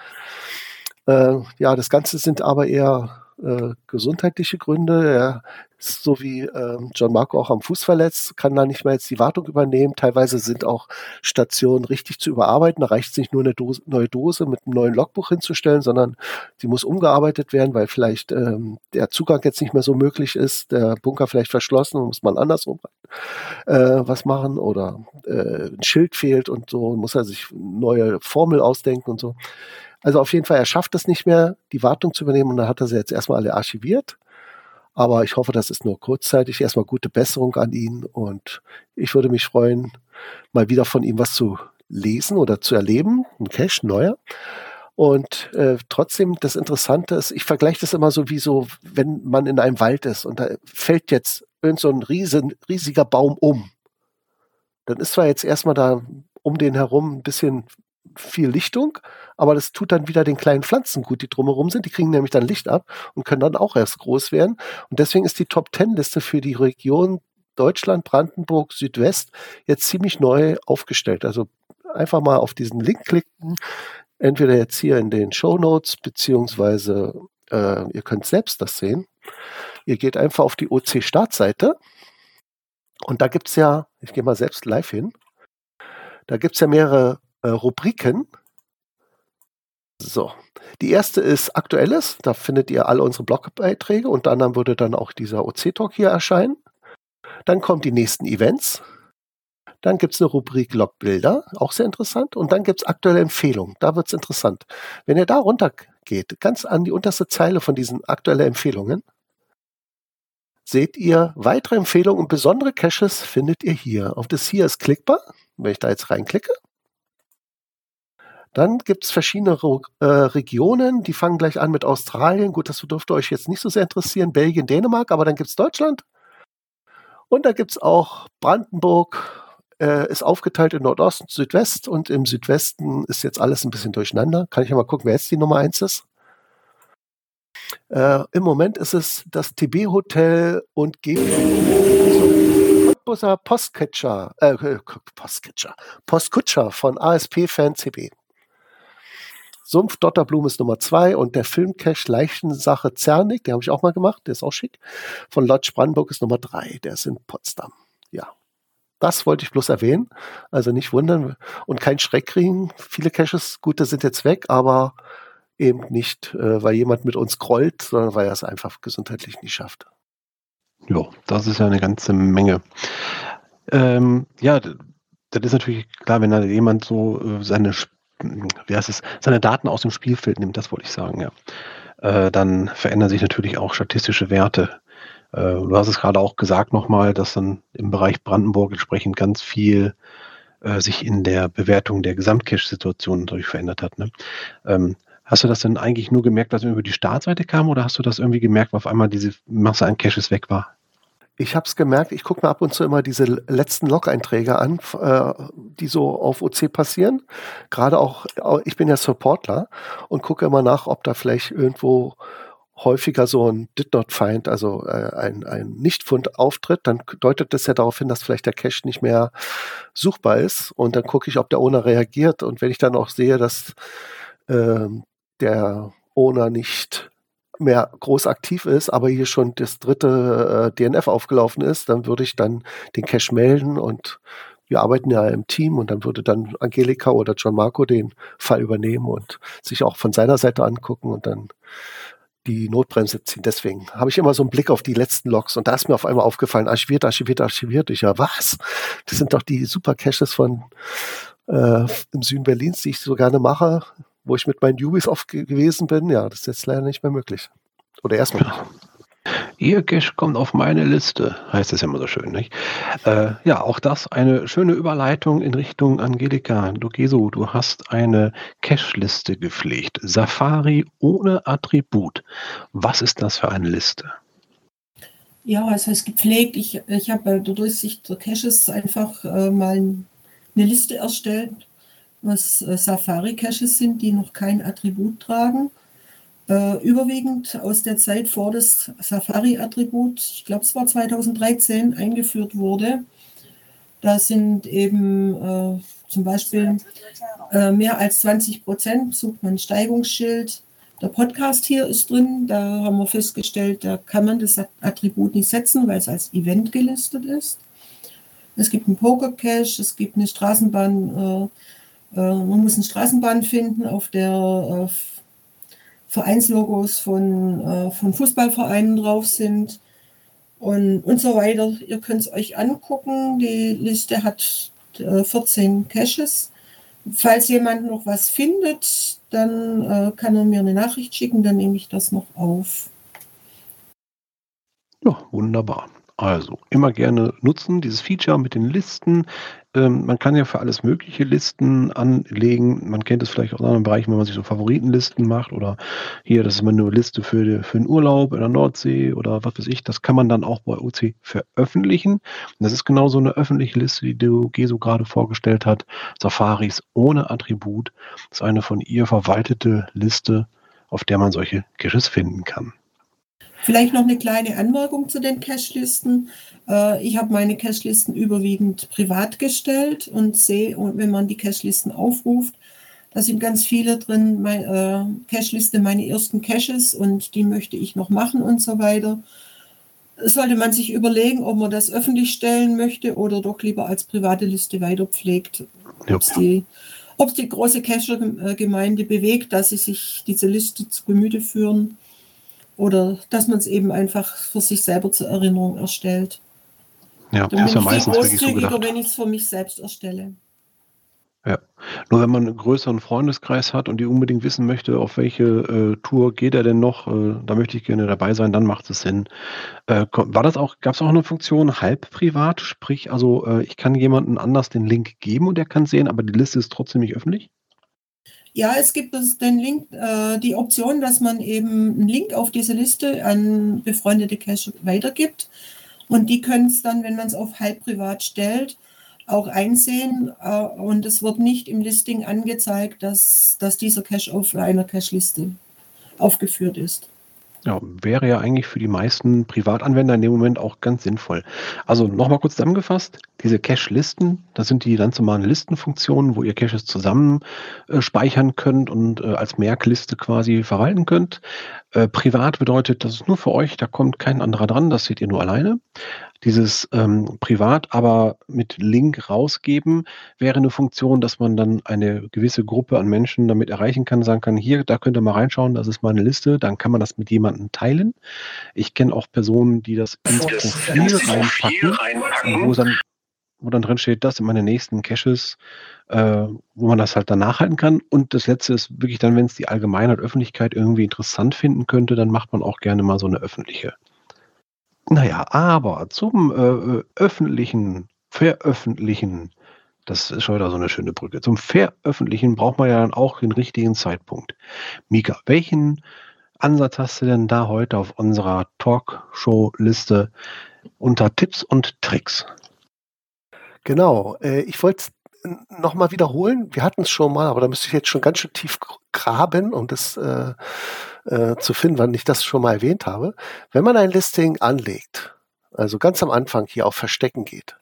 D: Äh, ja, das Ganze sind aber eher äh, gesundheitliche Gründe. Er ist so wie äh, John Marco auch am Fuß verletzt, kann da nicht mehr jetzt die Wartung übernehmen. Teilweise sind auch Stationen richtig zu überarbeiten. Da reicht es nicht nur eine Dose, neue Dose mit einem neuen Logbuch hinzustellen, sondern die muss umgearbeitet werden, weil vielleicht ähm, der Zugang jetzt nicht mehr so möglich ist, der Bunker vielleicht verschlossen, muss man andersrum äh, was machen oder äh, ein Schild fehlt und so, muss er sich neue Formel ausdenken und so. Also auf jeden Fall, er schafft es nicht mehr, die Wartung zu übernehmen und dann hat er sie jetzt erstmal alle archiviert. Aber ich hoffe, das ist nur kurzzeitig. Erstmal gute Besserung an ihn und ich würde mich freuen, mal wieder von ihm was zu lesen oder zu erleben. Ein Cache, neuer. Und äh, trotzdem, das Interessante ist, ich vergleiche das immer so wie so, wenn man in einem Wald ist und da fällt jetzt irgend so ein riesen, riesiger Baum um. Dann ist zwar jetzt erstmal da um den herum ein bisschen viel Lichtung, aber das tut dann wieder den kleinen Pflanzen gut, die drumherum sind. Die kriegen nämlich dann Licht ab und können dann auch erst groß werden. Und deswegen ist die Top Ten Liste für die Region Deutschland, Brandenburg, Südwest jetzt ziemlich neu aufgestellt. Also einfach mal auf diesen Link klicken, entweder jetzt hier in den Show Notes, beziehungsweise äh, ihr könnt selbst das sehen. Ihr geht einfach auf die OC-Startseite und da gibt es ja, ich gehe mal selbst live hin, da gibt es ja mehrere äh, Rubriken. So, die erste ist Aktuelles. Da findet ihr alle unsere Blogbeiträge. Unter anderem würde dann auch dieser OC-Talk hier erscheinen. Dann kommen die nächsten Events. Dann gibt es eine Rubrik Logbilder, auch sehr interessant. Und dann gibt es aktuelle Empfehlungen. Da wird es interessant. Wenn ihr da runtergeht, ganz an die unterste Zeile von diesen aktuellen Empfehlungen, seht ihr weitere Empfehlungen und besondere Caches findet ihr hier. Auf das hier ist klickbar. Wenn ich da jetzt reinklicke, dann gibt es verschiedene äh, Regionen, die fangen gleich an mit Australien. Gut, das dürfte euch jetzt nicht so sehr interessieren. Belgien, Dänemark, aber dann gibt es Deutschland. Und da gibt es auch Brandenburg, äh, ist aufgeteilt in Nordosten, Südwest und im Südwesten ist jetzt alles ein bisschen durcheinander. Kann ich ja mal gucken, wer jetzt die Nummer eins ist. Äh, Im Moment ist es das TB Hotel und G Cottbusser Postcatcher, äh, Postcatcher, Postkutscher von ASP Fan CB. Sumpf Dotterblume ist Nummer zwei und der Filmcache Leichensache Zernig, den habe ich auch mal gemacht, der ist auch schick. Von Lodge Brandenburg ist Nummer drei, der ist in Potsdam. Ja. Das wollte ich bloß erwähnen. Also nicht wundern und kein Schreck kriegen. Viele Caches, gute sind jetzt weg, aber eben nicht, äh, weil jemand mit uns grollt, sondern weil er es einfach gesundheitlich nicht schafft.
A: Ja, das ist ja eine ganze Menge. Ähm, ja, das ist natürlich klar, wenn da jemand so äh, seine wie heißt es, seine Daten aus dem Spielfeld nimmt, das wollte ich sagen, ja. Äh, dann verändern sich natürlich auch statistische Werte. Äh, du hast es gerade auch gesagt nochmal, dass dann im Bereich Brandenburg entsprechend ganz viel äh, sich in der Bewertung der Gesamtcache-Situation natürlich verändert hat. Ne? Ähm, hast du das denn eigentlich nur gemerkt, wir über die Startseite kam oder hast du das irgendwie gemerkt, weil auf einmal diese Masse an Caches weg war?
D: Ich habe es gemerkt, ich gucke mir ab und zu immer diese letzten Log-Einträge an, äh, die so auf OC passieren. Gerade auch, ich bin ja Supportler und gucke immer nach, ob da vielleicht irgendwo häufiger so ein Did Not Find, also äh, ein, ein Nichtfund auftritt, dann deutet das ja darauf hin, dass vielleicht der Cache nicht mehr suchbar ist. Und dann gucke ich, ob der Owner reagiert. Und wenn ich dann auch sehe, dass äh, der Owner nicht mehr groß aktiv ist, aber hier schon das dritte äh, DNF aufgelaufen ist, dann würde ich dann den Cache melden und wir arbeiten ja im Team und dann würde dann Angelika oder John Marco den Fall übernehmen und sich auch von seiner Seite angucken und dann die Notbremse ziehen. Deswegen habe ich immer so einen Blick auf die letzten Logs und da ist mir auf einmal aufgefallen, archiviert, archiviert, archiviert. Ich ja, was? Das sind doch die super Caches von äh, im Süden Berlins, die ich so gerne mache wo ich mit meinen Jubis oft gewesen bin, ja, das ist jetzt leider nicht mehr möglich. Oder erstmal nicht.
A: Ihr Cash kommt auf meine Liste, heißt es ja immer so schön, nicht? Äh, ja, auch das eine schöne Überleitung in Richtung Angelika. Dogeso, du hast eine Cache-Liste gepflegt. Safari ohne Attribut. Was ist das für eine Liste?
H: Ja, es heißt gepflegt. Ich, ich habe durch Durchsicht der Caches einfach äh, mal eine Liste erstellt was äh, Safari-Caches sind, die noch kein Attribut tragen. Äh, überwiegend aus der Zeit vor das Safari-Attribut, ich glaube es war 2013, eingeführt wurde. Da sind eben äh, zum Beispiel äh, mehr als 20 Prozent, sucht man ein Steigungsschild. Der Podcast hier ist drin, da haben wir festgestellt, da kann man das Attribut nicht setzen, weil es als Event gelistet ist. Es gibt einen Poker-Cache, es gibt eine Straßenbahn, äh, man muss eine Straßenbahn finden, auf der äh, Vereinslogos von, äh, von Fußballvereinen drauf sind und, und so weiter. Ihr könnt es euch angucken. Die Liste hat 14 Caches. Falls jemand noch was findet, dann kann er mir eine Nachricht schicken, dann nehme ich das noch auf.
A: Ja, wunderbar. Also immer gerne nutzen, dieses Feature mit den Listen. Ähm, man kann ja für alles mögliche Listen anlegen. Man kennt es vielleicht aus anderen Bereichen, wenn man sich so Favoritenlisten macht oder hier, das ist immer eine Liste für, für einen Urlaub in der Nordsee oder was weiß ich. Das kann man dann auch bei OC veröffentlichen. Und das ist genau so eine öffentliche Liste, die der Geso gerade vorgestellt hat. Safaris ohne Attribut. Das ist eine von ihr verwaltete Liste, auf der man solche Caches finden kann.
H: Vielleicht noch eine kleine Anmerkung zu den Cache-Listen. Äh, ich habe meine Cache-Listen überwiegend privat gestellt und sehe, wenn man die Cache-Listen aufruft, da sind ganz viele drin, mein, äh, Cache-Liste, meine ersten Caches und die möchte ich noch machen und so weiter. Sollte man sich überlegen, ob man das öffentlich stellen möchte oder doch lieber als private Liste weiter pflegt. Ob es die, die große Cacher-Gemeinde bewegt, dass sie sich diese Liste zu Gemüte führen oder dass man es eben einfach für sich selber zur Erinnerung erstellt.
A: Ja,
H: Dann
A: das ist ja meistens wirklich so gedacht.
H: wenn ich es für mich selbst erstelle.
A: Ja. Nur wenn man einen größeren Freundeskreis hat und die unbedingt wissen möchte, auf welche äh, Tour geht er denn noch, äh, da möchte ich gerne dabei sein, dann macht es Sinn. Äh, war das auch, gab es auch eine Funktion halb privat? Sprich, also äh, ich kann jemandem anders den Link geben und er kann sehen, aber die Liste ist trotzdem nicht öffentlich?
H: Ja, es gibt den Link, äh, die Option, dass man eben einen Link auf diese Liste an befreundete Cache weitergibt. Und die können es dann, wenn man es auf halb privat stellt, auch einsehen. Äh, und es wird nicht im Listing angezeigt, dass, dass dieser Cache auf einer Cache-Liste aufgeführt ist.
A: Ja, wäre ja eigentlich für die meisten Privatanwender in dem Moment auch ganz sinnvoll. Also nochmal kurz zusammengefasst, diese Cache-Listen, das sind die ganz normalen Listenfunktionen, wo ihr Caches zusammen äh, speichern könnt und äh, als Merkliste quasi verwalten könnt. Äh, privat bedeutet, das ist nur für euch, da kommt kein anderer dran, das seht ihr nur alleine. Dieses ähm, Privat aber mit Link rausgeben wäre eine Funktion, dass man dann eine gewisse Gruppe an Menschen damit erreichen kann, sagen kann, hier, da könnt ihr mal reinschauen, das ist meine Liste, dann kann man das mit jemandem teilen. Ich kenne auch Personen, die das ins Profil reinpacken, wo dann, wo dann drin steht, das sind meine nächsten Caches, äh, wo man das halt dann nachhalten kann. Und das letzte ist wirklich dann, wenn es die Allgemeinheit, Öffentlichkeit irgendwie interessant finden könnte, dann macht man auch gerne mal so eine öffentliche. Naja, aber zum äh, äh, öffentlichen, veröffentlichen, das ist schon wieder so eine schöne Brücke. Zum Veröffentlichen braucht man ja dann auch den richtigen Zeitpunkt. Mika, welchen Ansatz hast du denn da heute auf unserer Talkshow-Liste unter Tipps und Tricks?
D: Genau, äh, ich wollte es nochmal wiederholen. Wir hatten es schon mal, aber da müsste ich jetzt schon ganz schön tief graben, um das äh, äh, zu finden, wann ich das schon mal erwähnt habe. Wenn man ein Listing anlegt, also ganz am Anfang hier auf Verstecken geht,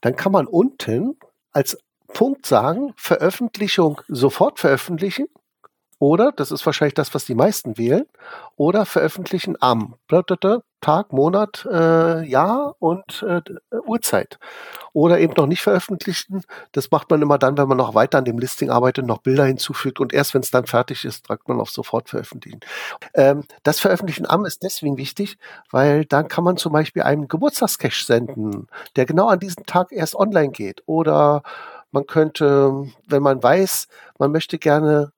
D: dann kann man unten als Punkt sagen, Veröffentlichung sofort veröffentlichen oder, das ist wahrscheinlich das, was die meisten wählen, oder veröffentlichen am Tag, Monat, äh, Jahr und äh, Uhrzeit. Oder eben noch nicht veröffentlichen. Das macht man immer dann, wenn man noch weiter an dem Listing arbeitet, noch Bilder hinzufügt und erst wenn es dann fertig ist, drückt man auf sofort veröffentlichen. Ähm, das Veröffentlichen am ist deswegen wichtig, weil dann kann man zum Beispiel einen Geburtstagscache senden, der genau an diesem Tag erst online geht. Oder man könnte, wenn man weiß, man möchte gerne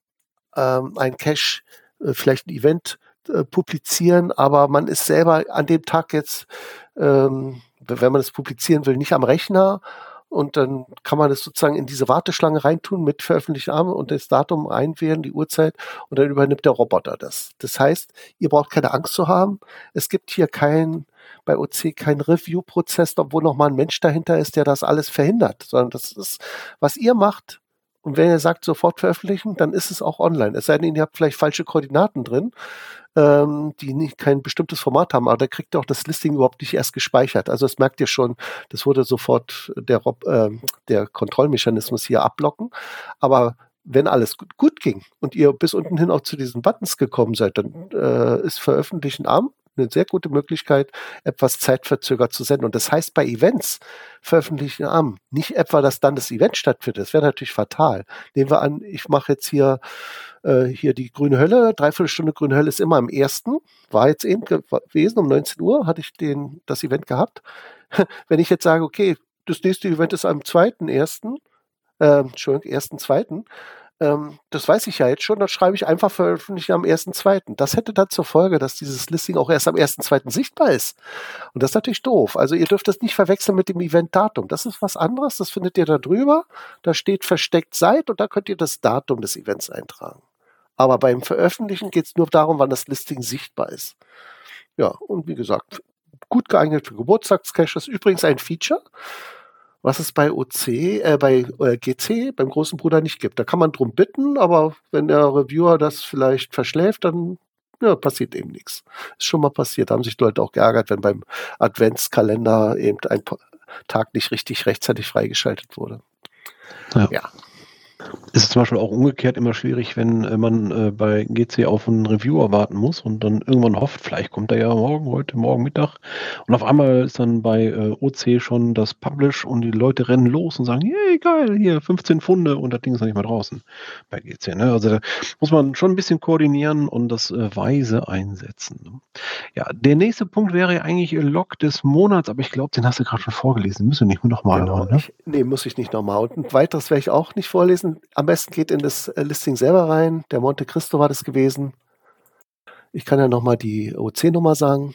D: ähm, ein Cache, äh, vielleicht ein Event äh, publizieren, aber man ist selber an dem Tag jetzt, ähm, wenn man es publizieren will, nicht am Rechner und dann kann man es sozusagen in diese Warteschlange reintun mit veröffentlichten Arme und das Datum einwählen, die Uhrzeit und dann übernimmt der Roboter das. Das heißt, ihr braucht keine Angst zu haben. Es gibt hier kein bei OC kein Review-Prozess, wo nochmal ein Mensch dahinter ist, der das alles verhindert, sondern das ist, was ihr macht, und wenn ihr sagt, sofort veröffentlichen, dann ist es auch online. Es sei denn, ihr habt vielleicht falsche Koordinaten drin, ähm, die nicht kein bestimmtes Format haben, aber da kriegt ihr auch das Listing überhaupt nicht erst gespeichert. Also das merkt ihr schon, das wurde sofort der, äh, der Kontrollmechanismus hier abblocken. Aber wenn alles gut, gut, ging und ihr bis unten hin auch zu diesen Buttons gekommen seid, dann äh, ist Veröffentlichen am eine sehr gute Möglichkeit, etwas zeitverzögert zu senden. Und das heißt bei Events veröffentlichen am, nicht etwa, dass dann das Event stattfindet. Das wäre natürlich fatal. Nehmen wir an, ich mache jetzt hier, äh, hier die Grüne Hölle, dreiviertel Stunde Grüne Hölle ist immer am ersten, war jetzt eben gewesen, um 19 Uhr hatte ich den, das Event gehabt. Wenn ich jetzt sage, okay, das nächste Event ist am zweiten ersten, äh, Entschuldigung, ersten zweiten, ähm, das weiß ich ja jetzt schon, dann schreibe ich einfach veröffentlichen am 1.2. Das hätte dann zur Folge, dass dieses Listing auch erst am 1.2. sichtbar ist. Und das ist natürlich doof. Also ihr dürft das nicht verwechseln mit dem Eventdatum. Das ist was anderes, das findet ihr da drüber. Da steht versteckt seit und da könnt ihr das Datum des Events eintragen. Aber beim Veröffentlichen geht es nur darum, wann das Listing sichtbar ist. Ja, und wie gesagt, gut geeignet für Geburtstagscaches. Übrigens ein Feature was es bei OC, äh, bei äh, GC, beim großen Bruder nicht gibt. Da kann man drum bitten, aber wenn der Reviewer das vielleicht verschläft, dann ja, passiert eben nichts. Ist schon mal passiert. Da haben sich Leute auch geärgert, wenn beim Adventskalender eben ein Tag nicht richtig rechtzeitig freigeschaltet wurde.
A: Ja.
D: ja.
A: Ist es zum Beispiel auch umgekehrt immer schwierig, wenn äh, man äh, bei GC auf einen Reviewer warten muss und dann irgendwann hofft, vielleicht kommt er ja morgen, heute, morgen Mittag. Und auf einmal ist dann bei äh, OC schon das Publish und die Leute rennen los und sagen, hey, geil, hier 15 Pfunde und das Ding ist noch nicht mal draußen bei GC. Ne? Also da muss man schon ein bisschen koordinieren und das äh, weise einsetzen. Ne? Ja, der nächste Punkt wäre ja eigentlich Log des Monats, aber ich glaube, den hast du gerade schon vorgelesen. Müssen wir nicht nochmal
D: Genau,
A: machen. Ne?
D: ich, nee, muss ich nicht nochmal. Und ein weiteres werde ich auch nicht vorlesen. Am besten geht in das äh, Listing selber rein. Der Monte Cristo war das gewesen. Ich kann ja nochmal die OC-Nummer sagen.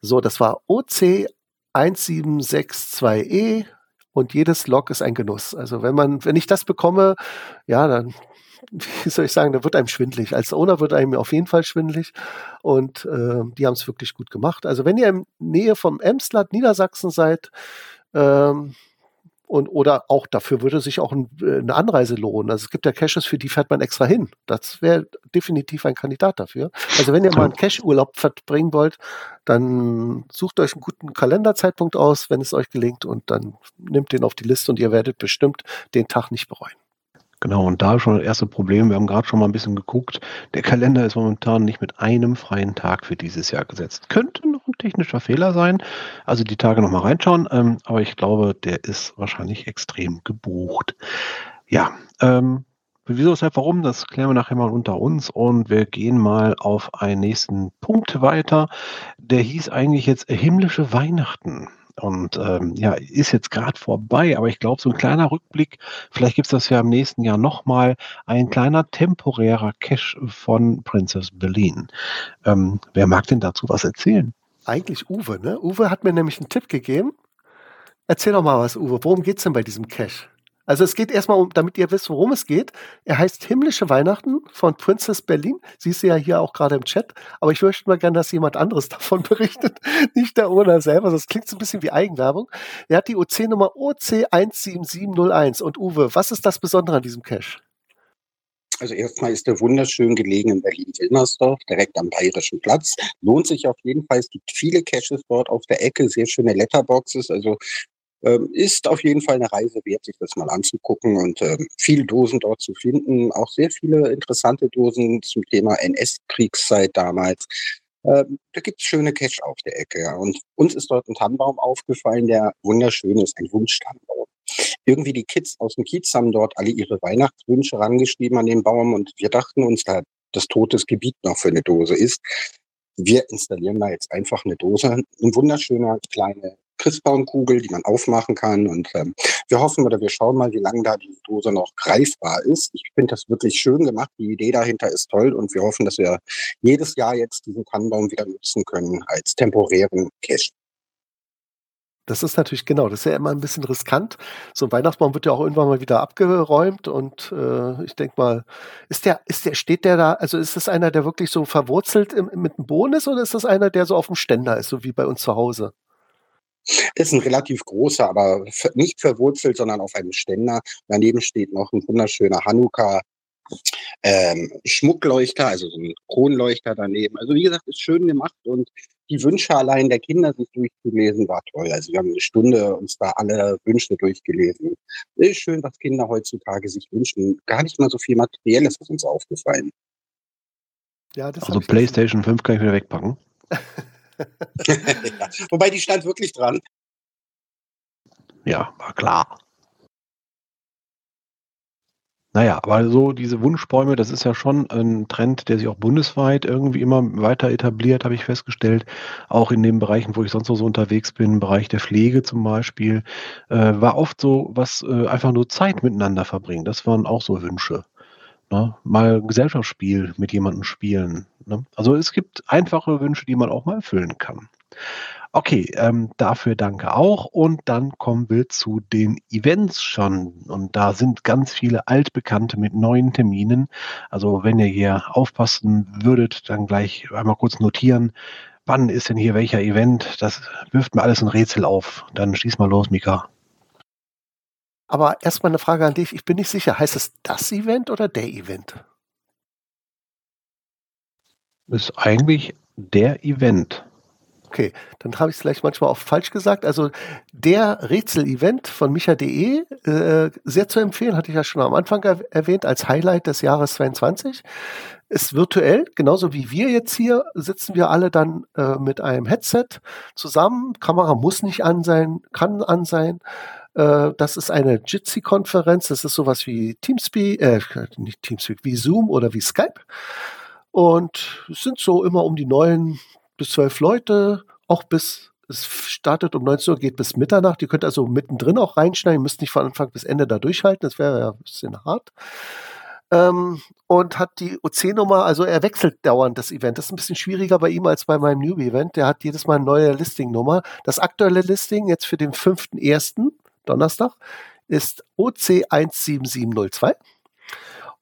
D: So, das war OC 1762E und jedes Log ist ein Genuss. Also wenn man, wenn ich das bekomme, ja, dann, wie soll ich sagen, da wird einem schwindlig. Als Owner wird einem auf jeden Fall schwindlig und äh, die haben es wirklich gut gemacht. Also wenn ihr in Nähe vom Emsland, Niedersachsen seid, ähm, und oder auch dafür würde sich auch ein, äh, eine Anreise lohnen. Also es gibt ja Caches, für die fährt man extra hin. Das wäre definitiv ein Kandidat dafür. Also wenn ihr mal einen Cache-Urlaub verbringen wollt, dann sucht euch einen guten Kalenderzeitpunkt aus, wenn es euch gelingt, und dann nehmt den auf die Liste und ihr werdet bestimmt den Tag nicht bereuen.
A: Genau, und da schon das erste Problem. Wir haben gerade schon mal ein bisschen geguckt. Der Kalender ist momentan nicht mit einem freien Tag für dieses Jahr gesetzt. Könnte noch ein technischer Fehler sein. Also die Tage nochmal reinschauen. Ähm, aber ich glaube, der ist wahrscheinlich extrem gebucht. Ja, ähm, wieso, weshalb, warum, das klären wir nachher mal unter uns. Und wir gehen mal auf einen nächsten Punkt weiter. Der hieß eigentlich jetzt himmlische Weihnachten. Und ähm, ja, ist jetzt gerade vorbei, aber ich glaube, so ein kleiner Rückblick, vielleicht gibt es das ja im nächsten Jahr nochmal, ein kleiner temporärer Cache von Princess Berlin. Ähm, wer mag denn dazu was erzählen?
D: Eigentlich Uwe, ne? Uwe hat mir nämlich einen Tipp gegeben. Erzähl doch mal was, Uwe. Worum geht's denn bei diesem Cache? Also es geht erstmal um, damit ihr wisst, worum es geht. Er heißt Himmlische Weihnachten von Princess Berlin. Siehst du ja hier auch gerade im Chat. Aber ich möchte mal gerne, dass jemand anderes davon berichtet. Nicht der Owner selber. Das klingt so ein bisschen wie Eigenwerbung. Er hat die OC-Nummer OC17701. Und Uwe, was ist das Besondere an diesem Cache?
F: Also erstmal ist er wunderschön gelegen in Berlin-Wilmersdorf, direkt am Bayerischen Platz. Lohnt sich auf jeden Fall. Es gibt viele Caches dort auf der Ecke, sehr schöne Letterboxes. Also ist auf jeden Fall eine Reise wert, sich das mal anzugucken und ähm, viele Dosen dort zu finden. Auch sehr viele interessante Dosen zum Thema NS-Kriegszeit damals. Ähm, da gibt es schöne Cache auf der Ecke. Ja. Und uns ist dort ein Tannenbaum aufgefallen, der wunderschön ist, ein Wunschtannenbaum. Irgendwie die Kids aus dem Kiez haben dort alle ihre Weihnachtswünsche rangeschrieben an den Baum und wir dachten uns, da das totes Gebiet noch für eine Dose ist, wir installieren da jetzt einfach eine Dose, ein wunderschöner kleine Christbaumkugel, die man aufmachen kann. Und ähm, wir hoffen oder wir schauen mal, wie lange da die Dose noch greifbar ist. Ich finde das wirklich schön gemacht. Die Idee dahinter ist toll und wir hoffen, dass wir jedes Jahr jetzt diesen Tannenbaum wieder nutzen können als temporären Cache.
D: Das ist natürlich genau, das ist ja immer ein bisschen riskant. So ein Weihnachtsbaum wird ja auch irgendwann mal wieder abgeräumt und äh, ich denke mal, ist der, ist der, steht der da, also ist das einer, der wirklich so verwurzelt im, mit dem Boden ist oder ist das einer, der so auf dem Ständer ist, so wie bei uns zu Hause?
F: Ist ein relativ großer, aber nicht verwurzelt, sondern auf einem Ständer. Daneben steht noch ein wunderschöner Hanukkah. Ähm, Schmuckleuchter, also so ein Kronleuchter daneben. Also wie gesagt, ist schön gemacht und die Wünsche allein der Kinder sich durchzulesen war toll. Also wir haben eine Stunde uns da alle Wünsche durchgelesen. Ist schön, was Kinder heutzutage sich wünschen. Gar nicht mal so viel Materielles ist uns aufgefallen.
D: Ja, das
A: Also PlayStation 5 kann ich wieder wegpacken.
F: Wobei die stand wirklich dran.
A: Ja, war klar. Naja, aber so diese Wunschbäume, das ist ja schon ein Trend, der sich auch bundesweit irgendwie immer weiter etabliert, habe ich festgestellt. Auch in den Bereichen, wo ich sonst noch so unterwegs bin, im Bereich der Pflege zum Beispiel, äh, war oft so was äh, einfach nur Zeit miteinander verbringen. Das waren auch so Wünsche. Ne? Mal ein Gesellschaftsspiel mit jemandem spielen. Ne? Also es gibt einfache Wünsche, die man auch mal erfüllen kann. Okay, ähm, dafür danke auch. Und dann kommen wir zu den Events schon. Und da sind ganz viele Altbekannte mit neuen Terminen. Also wenn ihr hier aufpassen würdet, dann gleich einmal kurz notieren, wann ist denn hier welcher Event? Das wirft mir alles ein Rätsel auf. Dann schieß mal los, Mika.
D: Aber erstmal eine Frage an dich. Ich bin nicht sicher. Heißt es das Event oder der Event?
A: Ist eigentlich der Event.
D: Okay, dann habe ich es vielleicht manchmal auch falsch gesagt. Also der Rätsel-Event von micha.de, äh, sehr zu empfehlen, hatte ich ja schon am Anfang er erwähnt, als Highlight des Jahres 22. Ist virtuell, genauso wie wir jetzt hier, sitzen wir alle dann äh, mit einem Headset zusammen. Kamera muss nicht an sein, kann an sein. Äh, das ist eine Jitsi-Konferenz. Das ist sowas wie Teamspeak, äh, nicht Teamspeak, wie Zoom oder wie Skype. Und es sind so immer um die neun bis zwölf Leute, auch bis es startet um 19 Uhr, geht bis Mitternacht. Ihr könnt also mittendrin auch reinschneiden. Müsst nicht von Anfang bis Ende da durchhalten. Das wäre ja ein bisschen hart. Ähm, und hat die OC-Nummer, also er wechselt dauernd das Event. Das ist ein bisschen schwieriger bei ihm als bei meinem Newbie-Event. Der hat jedes Mal eine neue Listing-Nummer. Das aktuelle Listing jetzt für den 5.1. Donnerstag ist OC17702.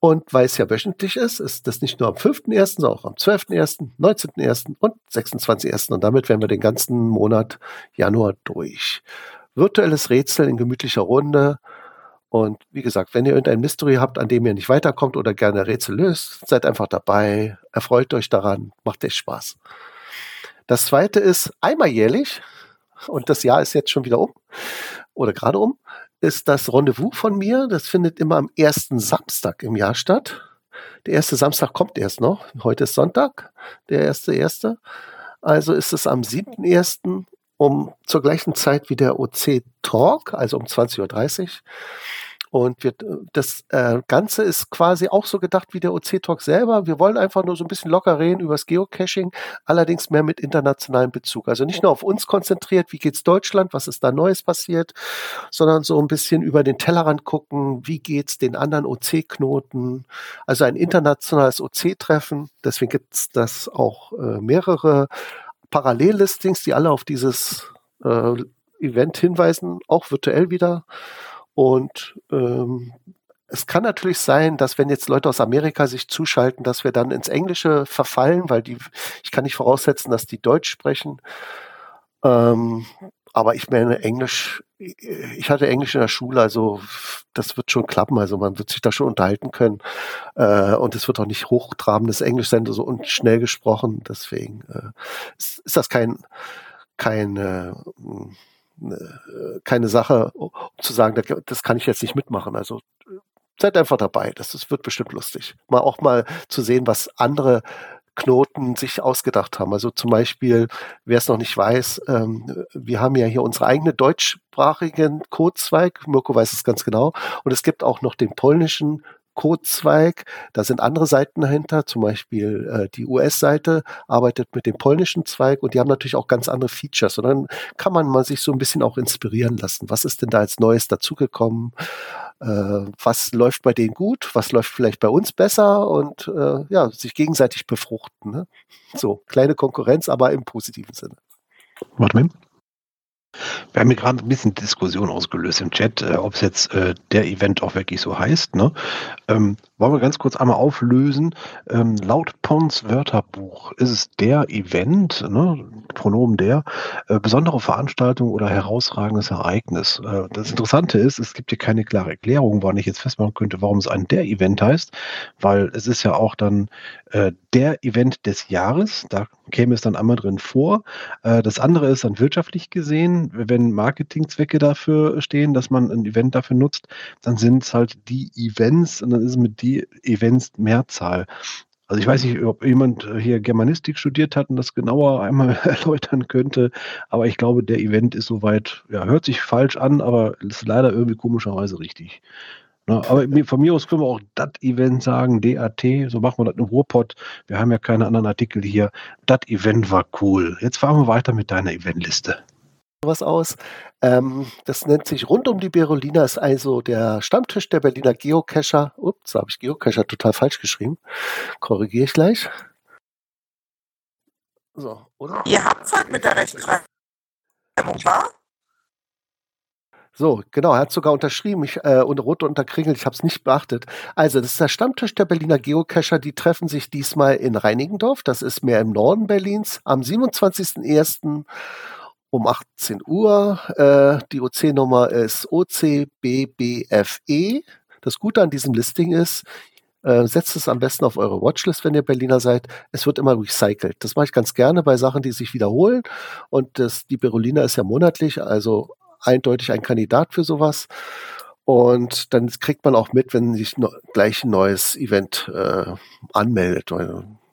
D: Und weil es ja wöchentlich ist, ist das nicht nur am 5.1., sondern auch am 12.1., 19.1. und 26.1. Und damit wären wir den ganzen Monat Januar durch. Virtuelles Rätsel in gemütlicher Runde. Und wie gesagt, wenn ihr irgendein Mystery habt, an dem ihr nicht weiterkommt oder gerne Rätsel löst, seid einfach dabei, erfreut euch daran, macht echt Spaß. Das zweite ist einmal jährlich, und das Jahr ist jetzt schon wieder um oder gerade um, ist das Rendezvous von mir. Das findet immer am ersten Samstag im Jahr statt. Der erste Samstag kommt erst noch. Heute ist Sonntag, der erste erste. Also ist es am 7.1. um zur gleichen Zeit wie der OC Talk, also um 20.30 Uhr. Und wir, das äh, Ganze ist quasi auch so gedacht wie der OC-Talk selber. Wir wollen einfach nur so ein bisschen locker reden über das Geocaching, allerdings mehr mit internationalem Bezug. Also nicht nur auf uns konzentriert, wie geht's Deutschland, was ist da Neues passiert, sondern so ein bisschen über den Tellerrand gucken, wie geht's den anderen OC-Knoten. Also ein internationales OC-Treffen. Deswegen gibt's das auch äh, mehrere Parallellistings, die alle auf dieses äh, Event hinweisen, auch virtuell wieder. Und ähm, es kann natürlich sein, dass wenn jetzt Leute aus Amerika sich zuschalten, dass wir dann ins Englische verfallen, weil die, ich kann nicht voraussetzen, dass die Deutsch sprechen. Ähm, aber ich meine, Englisch, ich hatte Englisch in der Schule, also das wird schon klappen, also man wird sich da schon unterhalten können. Äh, und es wird auch nicht hochtrabendes Englisch sein, so und schnell gesprochen. Deswegen äh, ist, ist das kein, kein äh, keine Sache, um zu sagen, das kann ich jetzt nicht mitmachen. Also seid einfach dabei. Das, das wird bestimmt lustig. Mal auch mal zu sehen, was andere Knoten sich ausgedacht haben. Also zum Beispiel, wer es noch nicht weiß, ähm, wir haben ja hier unsere eigene deutschsprachigen Codezweig. Mirko weiß es ganz genau. Und es gibt auch noch den polnischen Codezweig. Da sind andere Seiten dahinter, zum Beispiel äh, die US-Seite arbeitet mit dem polnischen Zweig und die haben natürlich auch ganz andere Features. Und dann kann man mal sich so ein bisschen auch inspirieren lassen. Was ist denn da als Neues dazugekommen? Äh, was läuft bei denen gut? Was läuft vielleicht bei uns besser? Und äh, ja, sich gegenseitig befruchten. Ne? So, kleine Konkurrenz, aber im positiven Sinne.
A: Warte mal. Wir haben hier gerade ein bisschen Diskussion ausgelöst im Chat, äh, ob es jetzt äh, der Event auch wirklich so heißt. Ne? Ähm, wollen wir ganz kurz einmal auflösen. Ähm, laut Pons Wörterbuch ist es der Event, ne, Pronomen der, äh, besondere Veranstaltung oder herausragendes Ereignis. Äh, das Interessante ist, es gibt hier keine klare Erklärung, wann ich jetzt festmachen könnte, warum es ein der Event heißt, weil es ist ja auch dann äh, der Event des Jahres, da käme es dann einmal drin vor. Äh, das andere ist dann wirtschaftlich gesehen, wenn Marketingzwecke dafür stehen, dass man ein Event dafür nutzt, dann sind es halt die Events und dann ist es mit die Events Mehrzahl. Also ich weiß nicht, ob jemand hier Germanistik studiert hat und das genauer einmal erläutern könnte, aber ich glaube, der Event ist soweit, ja, hört sich falsch an, aber ist leider irgendwie komischerweise richtig. Na, aber von mir aus können wir auch das Event sagen, DAT, so machen wir das im Ruhrpott. Wir haben ja keine anderen Artikel hier. Das Event war cool. Jetzt fahren wir weiter mit deiner Eventliste
D: was aus. Ähm, das nennt sich Rund um die Berolina, ist also der Stammtisch der Berliner Geocacher. Ups, da habe ich Geocacher total falsch geschrieben. Korrigiere ich gleich.
C: So, oder? Ihr habt halt mit der Rechtschreibung, wa?
D: So, genau, er hat sogar unterschrieben, ich, äh, und rot unterkringelt, ich habe es nicht beachtet. Also, das ist der Stammtisch der Berliner Geocacher, die treffen sich diesmal in Reinigendorf, das ist mehr im Norden Berlins, am 27.01 um 18 Uhr. Äh, die OC-Nummer ist OCBBFE. Das Gute an diesem Listing ist, Äh, setzt es am besten auf eure Watchlist, wenn ihr Berliner seid. Es wird immer recycelt. Das mache ich ganz gerne bei Sachen, die sich wiederholen. Und das, die Berolina ist ja monatlich, also eindeutig ein Kandidat für sowas. Und dann kriegt man auch mit, wenn sich no, gleich ein neues Event äh, anmeldet.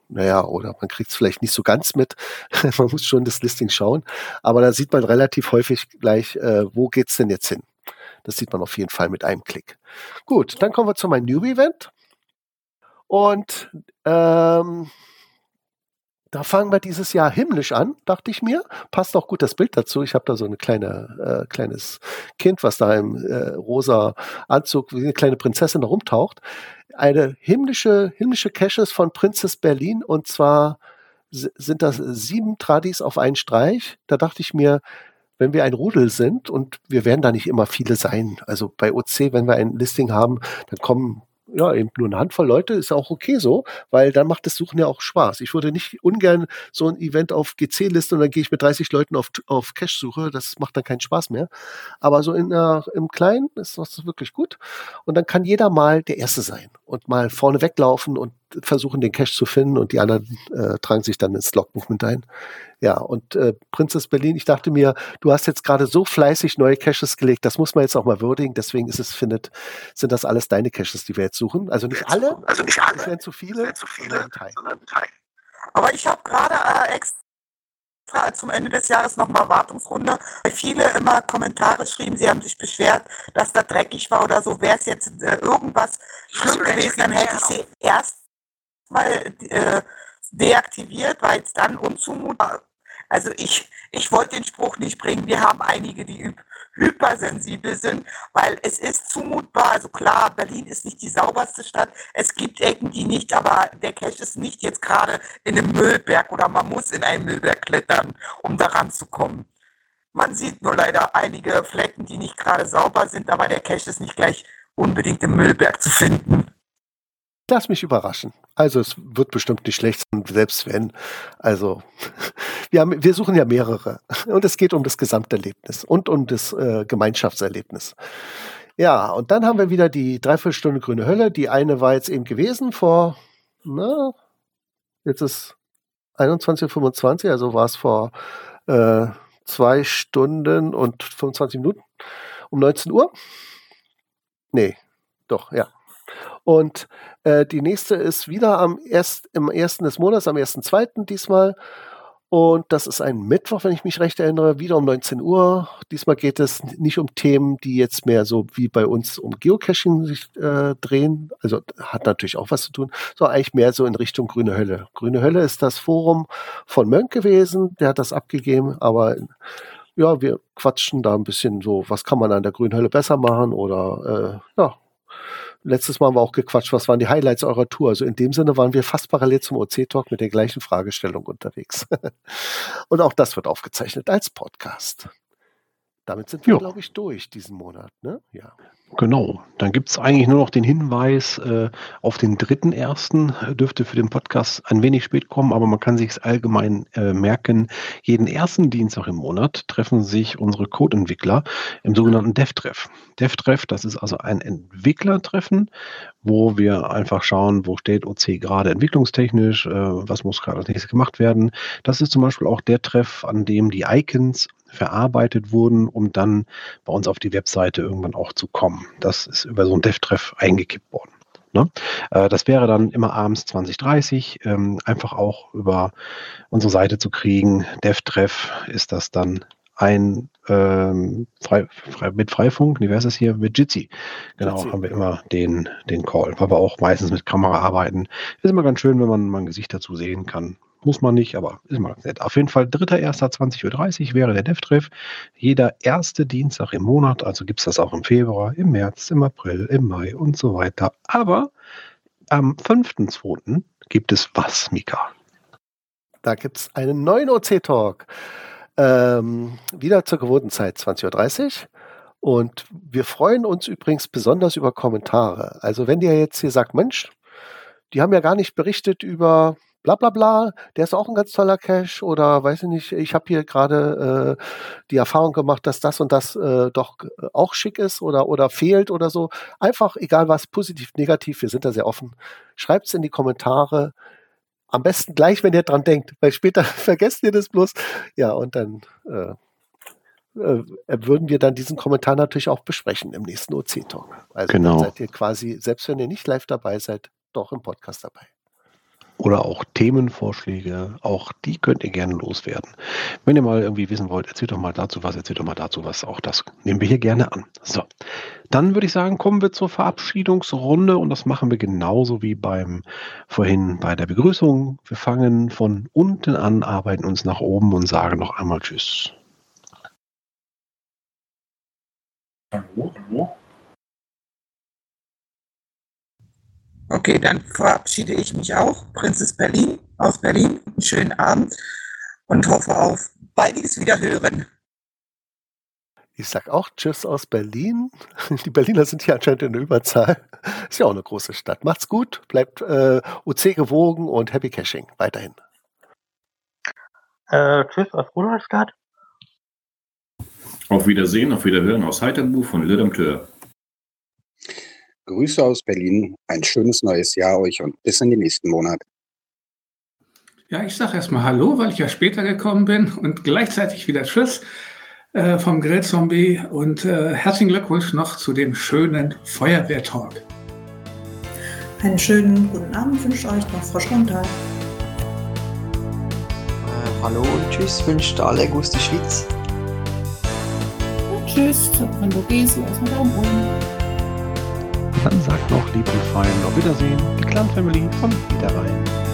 D: Naja, oder man kriegt es vielleicht nicht so ganz mit. man muss schon das Listing schauen. Aber da sieht man relativ häufig gleich, äh, wo geht's denn jetzt hin? Das sieht man auf jeden Fall mit einem Klick. Gut, dann kommen wir zu meinem Newbie-Event. Und ähm, da fangen wir dieses Jahr himmlisch an, dachte ich mir. Passt auch gut das Bild dazu. Ich habe da so ein kleine, äh, kleines Kind, was da im äh, rosa Anzug wie eine kleine Prinzessin da rumtaucht. Eine himmlische, himmlische Caches von Princess Berlin und zwar sind das sieben Tradis auf einen Streich. Da dachte ich mir, wenn wir ein Rudel sind und wir werden da nicht immer viele sein. Also bei OC, wenn wir ein Listing haben, dann kommen ja, eben nur eine Handvoll Leute ist auch okay so, weil dann macht das Suchen ja auch Spaß. Ich würde nicht ungern so ein Event auf GC-Liste und dann gehe ich mit 30 Leuten auf, auf Cache-Suche. Das macht dann keinen Spaß mehr. Aber so in, uh, im Kleinen ist das wirklich gut. Und dann kann jeder mal der Erste sein und mal vorne weglaufen und versuchen, den Cache zu finden und die anderen äh, tragen sich dann ins Logbuch mit ein. Ja, und äh, Princess Berlin, ich dachte mir, du hast jetzt gerade so fleißig neue Caches gelegt, das muss man jetzt auch mal würdigen. Deswegen ist es, findet, sind das alles deine Caches, die wir jetzt suchen. Also nicht alle, also nicht alle, es werden zu viele,
C: zu viele sondern Teil. Teil. Aber ich habe gerade äh, extra zum Ende des Jahres nochmal Wartungsrunde, weil viele immer Kommentare schrieben, sie haben sich beschwert, dass da dreckig war oder so. Wäre es jetzt äh, irgendwas schlimm gewesen, dann hätte ich sie erst mal äh, deaktiviert, weil es dann unzumutbar. Also ich, ich wollte den Spruch nicht bringen. Wir haben einige, die hypersensibel sind, weil es ist zumutbar. Also klar, Berlin ist nicht die sauberste Stadt. Es gibt Ecken, die nicht, aber der Cache ist nicht jetzt gerade in einem Müllberg oder man muss in einen Müllberg klettern, um daran zu kommen. Man sieht nur leider einige Flecken, die nicht gerade sauber sind, aber der Cache ist nicht gleich unbedingt im Müllberg zu finden.
D: Lass mich überraschen. Also es wird bestimmt nicht schlecht sein, selbst wenn. Also wir, haben, wir suchen ja mehrere. Und es geht um das Gesamterlebnis und um das äh, Gemeinschaftserlebnis. Ja, und dann haben wir wieder die Dreiviertelstunde Grüne Hölle. Die eine war jetzt eben gewesen vor, na, jetzt ist 21.25 also war es vor äh, zwei Stunden und 25 Minuten um 19 Uhr. Nee, doch, ja. Und äh, die nächste ist wieder am erst, im ersten des Monats, am 1.2. diesmal. Und das ist ein Mittwoch, wenn ich mich recht erinnere, wieder um 19 Uhr. Diesmal geht es nicht um Themen, die jetzt mehr so wie bei uns um Geocaching sich äh, drehen. Also hat natürlich auch was zu tun, sondern eigentlich mehr so in Richtung Grüne Hölle. Grüne Hölle ist das Forum von Mönk gewesen, der hat das abgegeben, aber ja, wir quatschen da ein bisschen so, was kann man an der Grünen Hölle besser machen oder äh, ja, letztes Mal haben wir auch gequatscht, was waren die Highlights eurer Tour? Also in dem Sinne waren wir fast parallel zum OC-Talk mit der gleichen Fragestellung unterwegs. Und auch das wird aufgezeichnet als Podcast. Damit sind wir, glaube ich, durch diesen Monat. Ne?
A: Ja. Genau, dann gibt es eigentlich nur noch den Hinweis, äh, auf den dritten ersten dürfte für den Podcast ein wenig spät kommen, aber man kann sich es allgemein äh, merken. Jeden ersten Dienstag im Monat treffen sich unsere Codeentwickler im sogenannten DevTreff. DevTreff, das ist also ein Entwicklertreffen, wo wir einfach schauen, wo steht OC gerade entwicklungstechnisch, äh, was muss gerade als nächstes gemacht werden. Das ist zum Beispiel auch der Treff, an dem die Icons verarbeitet wurden, um dann bei uns auf die Webseite irgendwann auch zu kommen. Das ist über so ein Dev-Treff eingekippt worden. Ne? Äh, das wäre dann immer abends 2030, ähm, einfach auch über unsere Seite zu kriegen. DevTreff ist das dann ein ähm, frei, frei, mit Freifunk, wie wäre es hier, mit Jitsi. Genau, Jitsi. haben wir immer den, den Call, weil wir auch meistens mit Kamera arbeiten. Ist immer ganz schön, wenn man mal ein Gesicht dazu sehen kann. Muss man nicht, aber ist mal nett. Auf jeden Fall 3.1.20.30 Uhr wäre der DevTreff. Jeder erste Dienstag im Monat, also gibt es das auch im Februar, im März, im April, im Mai und so weiter. Aber am 5.2. gibt es was, Mika?
D: Da gibt es einen neuen OC-Talk. Ähm, wieder zur gewohnten Zeit, 20.30 Uhr. Und wir freuen uns übrigens besonders über Kommentare. Also wenn ihr jetzt hier sagt, Mensch, die haben ja gar nicht berichtet über bla bla bla, der ist auch ein ganz toller Cache oder weiß ich nicht, ich habe hier gerade äh, die Erfahrung gemacht, dass das und das äh, doch äh, auch schick ist oder, oder fehlt oder so. Einfach, egal was, positiv, negativ, wir sind da sehr offen. Schreibt es in die Kommentare. Am besten gleich, wenn ihr dran denkt, weil später vergesst ihr das bloß. Ja, und dann äh, äh, würden wir dann diesen Kommentar natürlich auch besprechen im nächsten OC-Talk. Also
A: Genau.
D: dann seid ihr quasi, selbst wenn ihr nicht live dabei seid, doch im Podcast dabei.
A: Oder auch Themenvorschläge, auch die könnt ihr gerne loswerden. Wenn ihr mal irgendwie wissen wollt, erzählt doch mal dazu was, erzählt doch mal dazu was, auch das nehmen wir hier gerne an. So, dann würde ich sagen, kommen wir zur Verabschiedungsrunde und das machen wir genauso wie beim vorhin bei der Begrüßung. Wir fangen von unten an, arbeiten uns nach oben und sagen noch einmal Tschüss.
B: Hallo, hallo.
C: Okay, dann verabschiede ich mich auch. Prinzess Berlin aus Berlin. Einen schönen Abend und hoffe auf baldiges Wiederhören.
D: Ich sag auch Tschüss aus Berlin. Die Berliner sind hier anscheinend in der Überzahl. Ist ja auch eine große Stadt. Macht's gut, bleibt äh, OC gewogen und Happy Caching weiterhin.
I: Äh, tschüss aus Rudolstadt.
E: Auf Wiedersehen, auf Wiederhören aus Heiterbuch von Lidam Tör.
F: Grüße aus Berlin, ein schönes neues Jahr euch und bis in den nächsten Monat.
J: Ja, ich sage erstmal Hallo, weil ich ja später gekommen bin und gleichzeitig wieder Tschüss äh, vom Grillzombie und äh, herzlichen Glückwunsch noch zu dem schönen Feuerwehrtalk.
G: Einen schönen guten Abend wünscht euch noch Frau Schrontal.
K: Äh, hallo und tschüss, wünscht alle Gusti Schwitz.
H: Und tschüss von Vogesen aus dem Daumen.
A: Dann sagt noch lieb und fein auf Wiedersehen, die Clan Family vom Niederrhein.